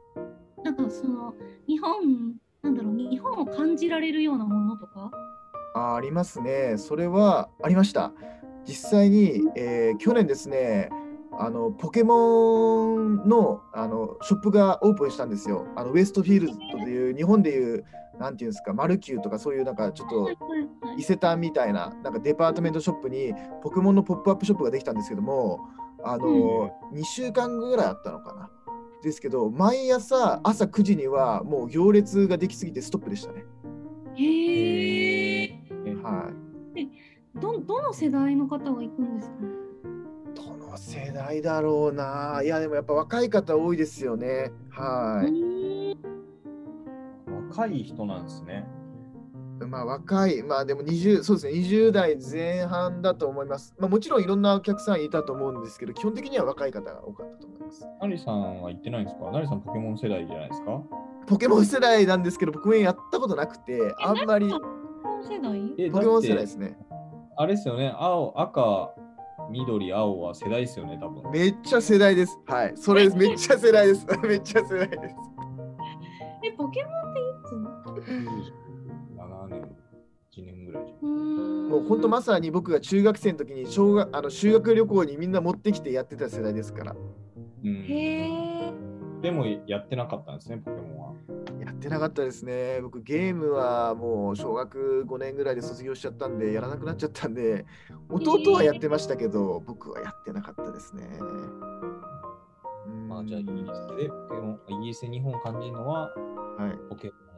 なんかその日本なんだろう日本を感じられるようなものとか？あありますね。それはありました。実際に、えー去年ですね、あのポケモンのあのショップがオープンしたんですよ。あのウエストフィールドという日本でいうなんていうんですか、マルキューとかそういうなんかちょっと伊勢丹みたいななんかデパートメントショップにポケモンのポップアップショップができたんですけども、あの、2週間ぐらいあったのかな。ですけど、毎朝朝9時にはもう行列ができすぎてストップでしたね。へえはい。どどの世代の方が行くんですか？世代だろうな。いや、でもやっぱ若い方多いですよね。はうい。若い人なんですね。まあ若い、まあでも20、そうですね、20代前半だと思います。まあもちろんいろんなお客さんいたと思うんですけど、基本的には若い方が多かったと思います。ナリさんは行ってないんですか？ナリさんポケモン世代じゃないですか？ポケモン世代なんですけど、ポケモンやったことなくて、あんまりえポケモン世代？えポケモン世代だってですね。あれですよね、青、赤、緑、青は世代ですよね、多分。めっちゃ世代です。はい。それです。めっちゃ世代です。めっちゃ世代です。えポケモンっていつ？7年、1年ぐらいもう本当まさに僕が中学生の時に小学あの修学旅行にみんな持ってきてやってた世代ですから。うん、へえでもやってなかったんですね、ポケモンは。やってなかったですね。僕ゲームはもう小学5年ぐらいで卒業しちゃったんで、やらなくなっちゃったんで、弟はやってましたけど、僕はやってなかったですね。うんまあ、じゃあイギリスでポケモン、イギリスで日本を感じるのははい。ポケモン。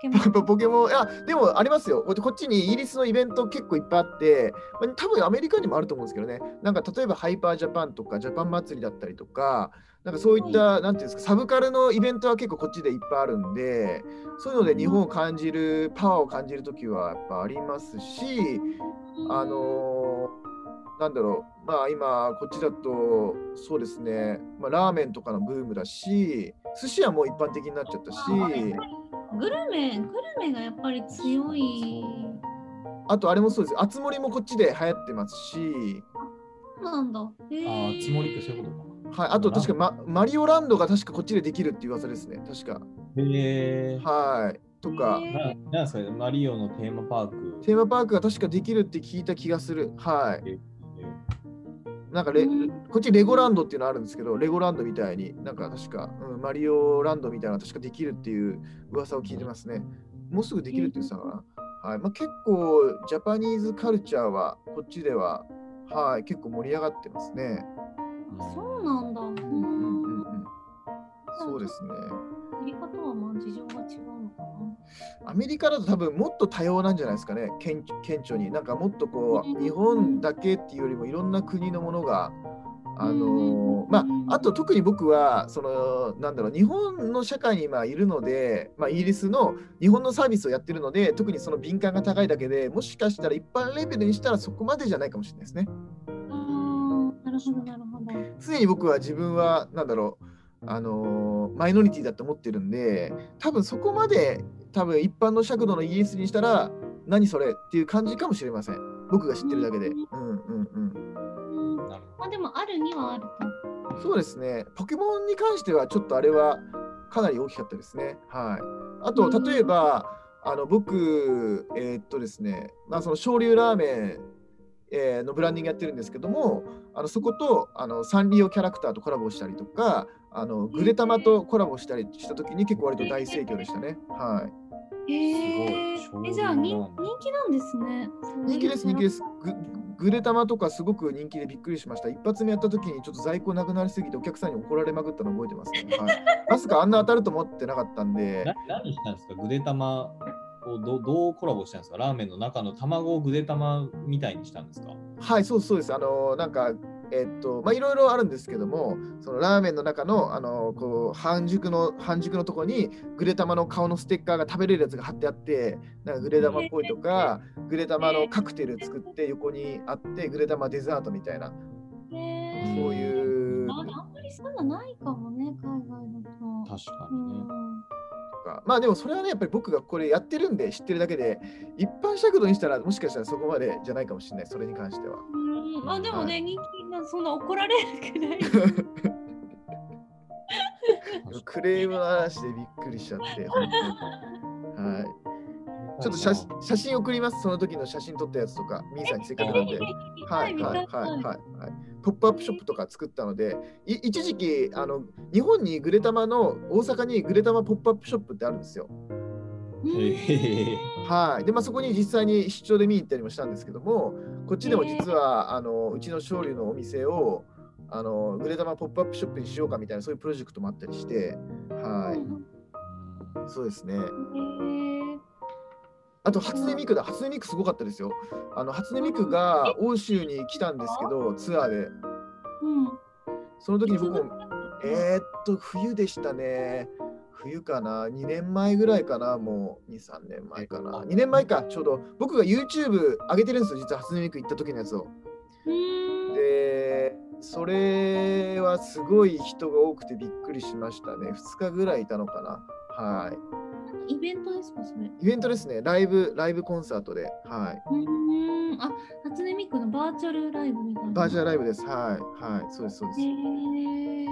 ポケモン。やっぱポケモン、いや、でもありますよ。ここっちにイギリスのイベント結構いっぱいあって、まあ多分アメリカにもあると思うんですけどね、なんか例えばハイパージャパンとか、ジャパン祭りだったりとか、なんかそういった、なんていうんですか、サブカルのイベントは結構こっちでいっぱいあるんで、そういうので日本を感じる、パワーを感じるときはやっぱありますし、あのーなんだろう、まあ今、こっちだと、そうですね、まあ、ラーメンとかのブームだし、寿司はもう一般的になっちゃったし、グルメグルメがやっぱり強いあとあれもそうです。あつ森もこっちで流行ってますし、そうなんだへあつもりってそういうことか。はい、あと確かママリオランドが確かこっちでできるっていう噂ですね。確か。へえ。はい。とか、なんですかね、マリオのテーマパーク。テーマパークが確かできるって聞いた気がする。はい。なんかレ、うんこっちレゴランドっていうのあるんですけど、レゴランドみたいに、なんか確か、うん、マリオランドみたいな確かできるっていう噂を聞いてますね。もうすぐできるって言ってたかな。はいまあ、結構ジャパニーズカルチャーはこっちでは、はい、結構盛り上がってますね。そうなんだ。うん、そうですね。アメリカとはまあ事情が違うのかな。アメリカだと多分もっと多様なんじゃないですかね、顕顕著に。なんかもっとこう日本だけっていうよりもいろんな国のものが、あのまあ、あと特に僕は、その、なんだろう、日本の社会に今いるので、まあ、イギリスの日本のサービスをやってるので、特にその敏感が高いだけでもしかしたら一般レベルにしたらそこまでじゃないかもしれないですね。ああ、なるほどなるほど。常に僕は自分は、なんだろう、あのーマイノリティだって思ってるんで、多分そこまで、多分一般の尺度のイギリスにしたら、何それっていう感じかもしれません。僕が知ってるだけで。うんうんうん。うん。まあでもあるにはあると。そうですね。ポケモンに関しては、ちょっとあれはかなり大きかったですね。はい。あと、うん例えば、あの僕、えーっとですね、まあ、その昇竜ラーメン、えーのブランディングやってるんですけども、あのそことあのサンリオキャラクターとコラボしたりとか、あのグレタマとコラボしたりしたときに結構割と大盛況でしたね。はい。へえすごいえ、じゃあ人気なんですね。人気です、人気です。ググレタマとかすごく人気でびっくりしました。一発目やった時にちょっと在庫なくなりすぎてお客さんに怒られまくったの覚えてますね。はい、まさかあんな当たると思ってなかったんでな、何したんですか？グデ玉をどどうコラボしたんですか？ラーメンの中の卵をグデ玉みたいにしたんですか？はい、そうそうです。あのなんか、えっと、まあ、いろいろあるんですけども、そのラーメンの中の、あのこう半熟の、半熟のところに、グレタマの顔のステッカーが食べれるやつが貼ってあって、なんかグレタマっぽいとか、グレタマのカクテル作って横にあって、グレタマデザートみたいな、へそうえいうああんまりそういうのないかもね、海外だと。確かうにね。ん。とか、まあでもそれはね、やっぱり僕がこれやってるんで知ってるだけで、一般尺度にしたらもしかしたらそこまでじゃないかもしれない、それに関しては。うん、まあでもね、はい人気なそんな怒られるくらい。クレームの話でびっくりしちゃって、本当に。はい。ちょっと写真写真送ります、その時の写真撮ったやつとか、ミーさんにせっかくなんで。はいはいはいはいはい。ポップアップショップとか作ったので、い一時期あの、日本にグレタマの、大阪にグレタマポップアップショップってあるんですよ。はい。で、まあ、そこに実際に出張で見に行ったりもしたんですけども、こっちでも実は、あのうちの勝利のお店を、あのグレタマポップアップショップにしようかみたいな、そういうプロジェクトもあったりして、はい。そうですね。あと、初音ミクだ。初音ミクすごかったですよ。あの初音ミクが欧州に来たんですけど、ツアーで。うん。その時に僕も、えー、っと、冬でしたね。冬かな ?2 年前ぐらいかな？もう2、3年前かな ?2 年前か、ちょうど。僕が YouTube 上げてるんですよ、実は初音ミク行った時のやつを。うん。で、それはすごい人が多くてびっくりしましたね。2日ぐらいいたのかな？はい。イベントですか、それ？イベントですね。ライブ、ライブコンサートで。はい。うん。あ、初音ミクのバーチャルライブみたいな。バーチャルライブで。です。はい。はい。そうです、そうですへ。え。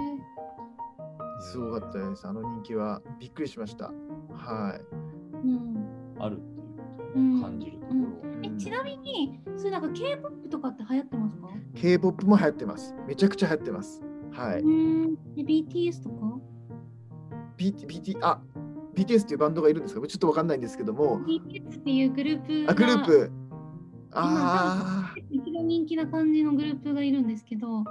すごかったです。あの人気は。びっくりしました。はい。うん。あるっていう感じるところ。え、ちなみに、それなんか K-POP とかって流行ってますか？K-POP も流行ってます。めちゃくちゃ流行ってます。はい。うん。で、BTS とか？BT、BT、あ、BTS っていうバンドがいるんですか？ちょっとわかんないんですけども、BTS っていうグループがあ、グループ。あ一番人気な感じのグループがいるんですけど、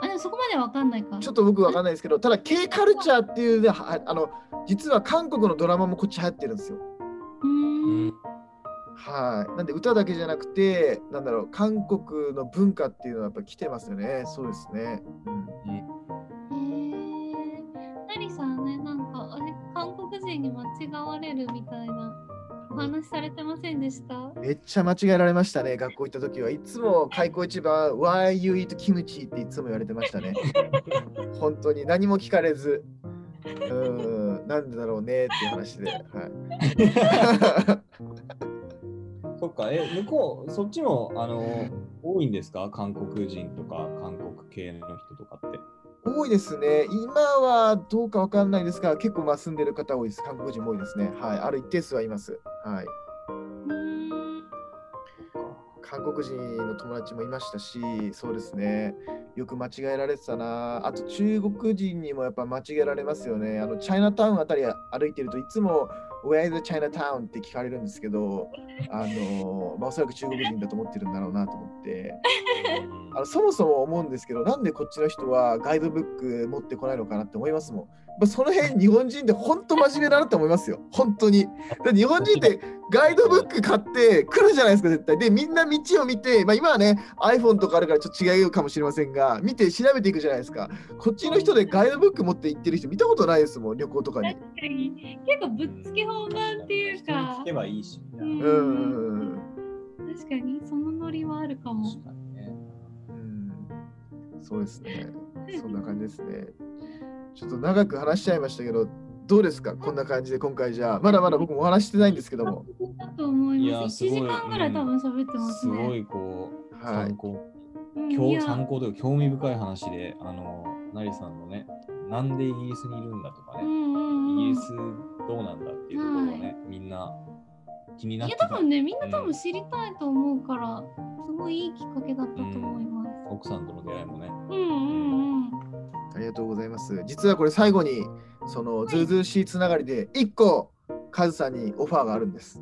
あ、でもそこまではわかんないか。あ、ちょっと僕わかんないですけど、ただ K カルチャーっていうね、はあの、実は韓国のドラマもこっち流行ってるんですよ。うーん。うんはい。なんで歌だけじゃなくて、なんだろう、韓国の文化っていうのはやっぱ来てますよね。そうですね。うんへえ。ナリさんね、なんか、あれ、韓国人に間違われるみたいな。お話されてませんでした？めっちゃ間違えられましたね、学校行った時は。いつも開口一番、Why you eat kimchi? っていつも言われてましたね。本当に何も聞かれず、うーん、なんでだろうねっていう話で。はい、そっか、え、向こう、そっちも、あの、多いんですか？韓国人とか、韓国系の人と。多いですね。今はどうかわかんないですが、結構まあ住んでる方多いです。韓国人も多いですね。はい。ある一定数はいます。はい。韓国人の友達もいましたし、そうですね。よく間違えられてたな。あと中国人にもやっぱ間違えられますよね。あのチャイナタウンあたり歩いてるといつも Where is Chinatown? って聞かれるんですけど、あのまあ、おそらく中国人だと思ってるんだろうなと思って、あのそもそも思うんですけど、なんでこっちの人はガイドブック持ってこないのかなって思いますもん。まあ、その辺、日本人って本当真面目だなって思いますよ。本当に。日本人ってガイドブック買って来るじゃないですか、絶対。で、みんな道を見て、まあ、今はね、iPhone とかあるからちょっと違うかもしれませんが、見て調べていくじゃないですか。こっちの人でガイドブック持って行ってる人見たことないですもん、旅行とかに。確かに結構ぶっつけ本番っていう人にか聞けばいいし。うん。確かにそのノリはあるかも。確かにね。うんそうですね。そんな感じですね。ちょっと長く話しちゃいましたけど、どうですか？こんな感じで今回じゃあ、まだまだ僕もお話ししてないんですけども。だと思いいます。1やすごい。時間ぐらい多分喋ってますね。すごいこう、はい。参考、うんいや。今日参考というか興味深い話で、あの、ナリさんのね、なんでイギリスにいるんだとかね、うんうんうん。イギリスどうなんだっていうところをね、みんな気になっいや多分ねみんな多分知りたいと思うから、すごいいいきっかけだったと思います。奥さんとの出会いもね。うんうんうん。ありがとうございます。実はこれ最後に、そのズーズーシーつながりで1個、カズさんにオファーがあるんです。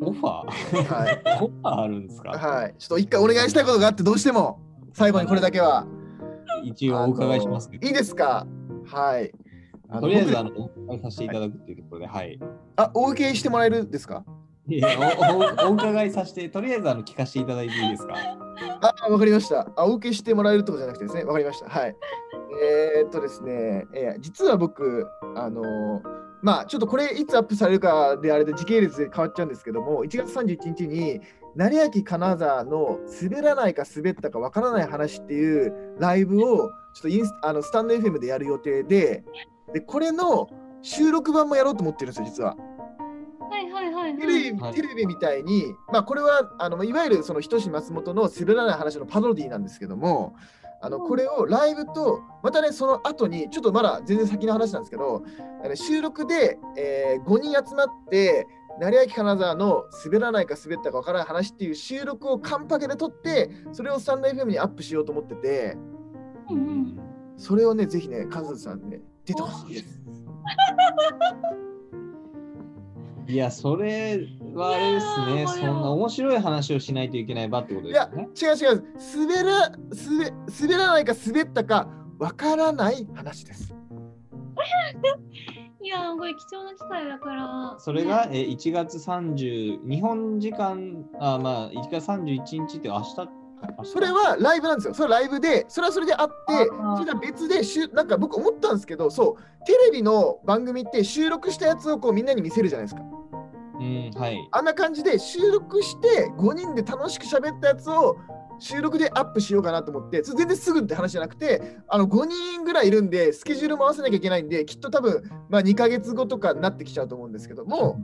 オファー？はい。オファーあるんですか？はい。ちょっと一回お願いしたいことがあって、どうしても、最後にこれだけは。一応お伺いしますいいですか？はい。とりあえず僕あのお伺いさせていただくっていうところで、はい。あ、お受けしてもらえるですか？いやおおお伺いさせて、とりあえずあの聞かせていただいていいですか？あ、わかりました。あ、お受けしてもらえるってことじゃなくてですね。わかりました。はい。えー、っとですね、えー実は僕、あのーまあ、ちょっとこれいつアップされるかであれで時系列で変わっちゃうんですけども、1月31日に、成明金沢の滑らないか滑ったかわからない話っていうライブをちょっとインスあのスタンド FM でやる予定で、で、これの収録版もやろうと思ってるんですよ、実は。はいはいはいテはい。レビはいテレビみたいに、まあ、これはあのいわゆるそのひとし松本の滑らない話のパロディなんですけども、あのうんこれをライブと、またね、その後に、ちょっとまだ全然先の話なんですけど、あの収録で、え5人集まって、成明金沢の滑らないか滑ったかわからない話っていう収録をカンパケで撮って、それをスタンド FM にアップしようと思ってて、うんうんそれをね、ぜひね、カズさんね、出てほしいです。いや、それはあれですね、そんな面白い話をしないといけない場ってこといやですよね。、違う違う、滑ら滑滑らないか滑ったかわからない話です。いやこれ貴重な機会だから。それが、えー1月30、日本時間、あまあ、1月31日って明日それはライブなんですよ。それはライブで、それはそれであってそれとは別でしゅ、なんか僕思ったんですけど、そう、テレビの番組って収録したやつをこうみんなに見せるじゃないですか。うん、はい。あんな感じで収録して5人で楽しく喋ったやつを収録でアップしようかなと思って、全然すぐって話じゃなくて、あの5人ぐらいいるんで、スケジュールも合わせなきゃいけないんで、きっと多分、まあ、2ヶ月後とかになってきちゃうと思うんですけども、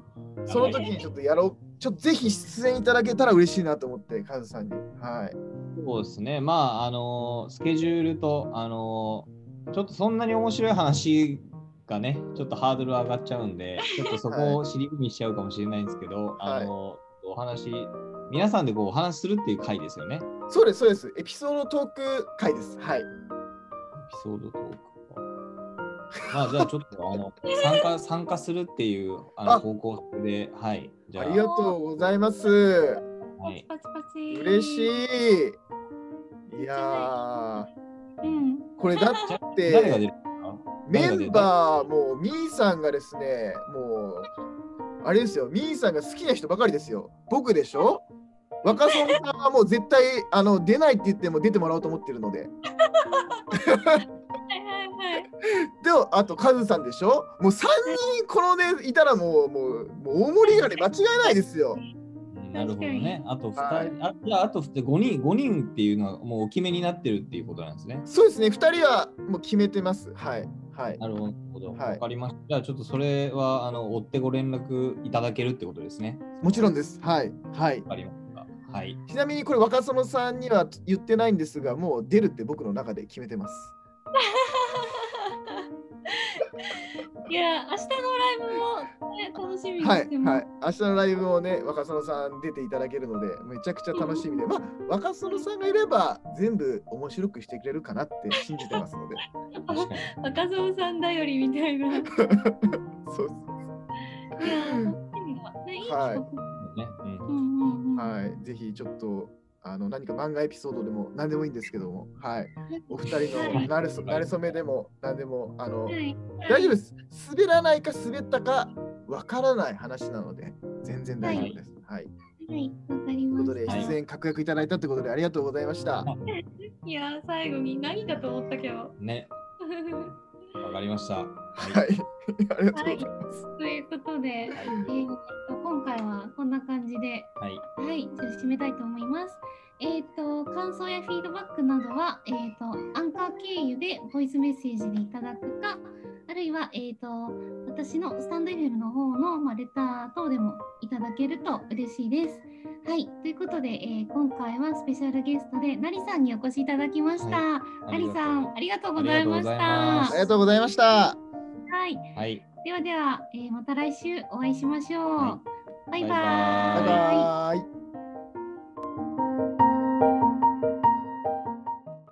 その時にちょっとやろう、ちょっとぜひ出演いただけたら嬉しいなと思って、カズさんに。はい。そうですね、まあ、あのースケジュールと、あのーちょっとそんなに面白い話がね、ちょっとハードル上がっちゃうんで、ちょっとそこを尻踏みしちゃうかもしれないんですけど、はいあのーお話、皆さんでこうお話しするっていう回ですよね。そうです、そうです。エピソードトーク会です。はい。エピソードトークか。まあ、じゃあちょっとあの参加 参加するっていうあのあ方向で、はい。じゃあ、ありがとうございます。はい、パチパチ。嬉しい。いやうん。ー、これだって、メンバーもミーさんがですね、もう、あれですよ、ミーさんが好きな人ばかりですよ。僕でしょ？若そうさんはもう絶対あの出ないって言っても出てもらおうと思ってるので。はいはいはい。でも、あとカズさんでしょ？もう3人このね、いたらもう、もう、もう大盛り上がり間違いないですよ。うんなるほどね。あと2人、はいあじゃああと5人、5人っていうのはもうお決めになってるっていうことなんですね。そうですね、2人はもう決めてます。はい。はい。なるほど。わ、はいかりました。じゃあちょっとそれはあの追ってご連絡いただけるってことですね。もちろんです。はい。はい。わかりました。はい。ちなみにこれ若園さんには言ってないんですが、もう出るって僕の中で決めてます。いや、明日のライブも、ね、楽しみにはい、してます。はい。明日のライブもね、若園さん出ていただけるので、めちゃくちゃ楽しみで、まあ、若園さんがいれば全部面白くしてくれるかなって信じてますので。若造さんだよりみたいな。そう楽しみだ。ね、いいはい企画ねうんうんうんうん。はい、ぜひちょっとあの何か漫画エピソードでも何でもいいんですけども、はい、お二人のなれそなれそめでも何でもあのはい。大丈夫です。滑らないか滑ったかわからない話なので全然大丈夫です。はい。はい、わかりというましことで出演確約いただいたということでありがとうございました。た。いやー、最後に何かと思ったけど。ね、わかりました。ははい、ありがとうございます。ということで、えーと今回はこんな感じで、い。はい。はい、じゃあ締めたいと思います。えっ、と、感想やフィードバックなどは、えっ、と、アンカー経由でボイスメッセージでいただくか、あるいは、えっ、と、私のスタンド FM の方の、まあ、レター等でもいただけると嬉しいです。はい、ということで、えー今回はスペシャルゲストで、なりさんにお越しいただきました。はなりさん、ありがとうございましありがとうございますありがとうございました。はい、はい。ではでは、えーまた来週お会いしましょう。はバイババイバイバーイ。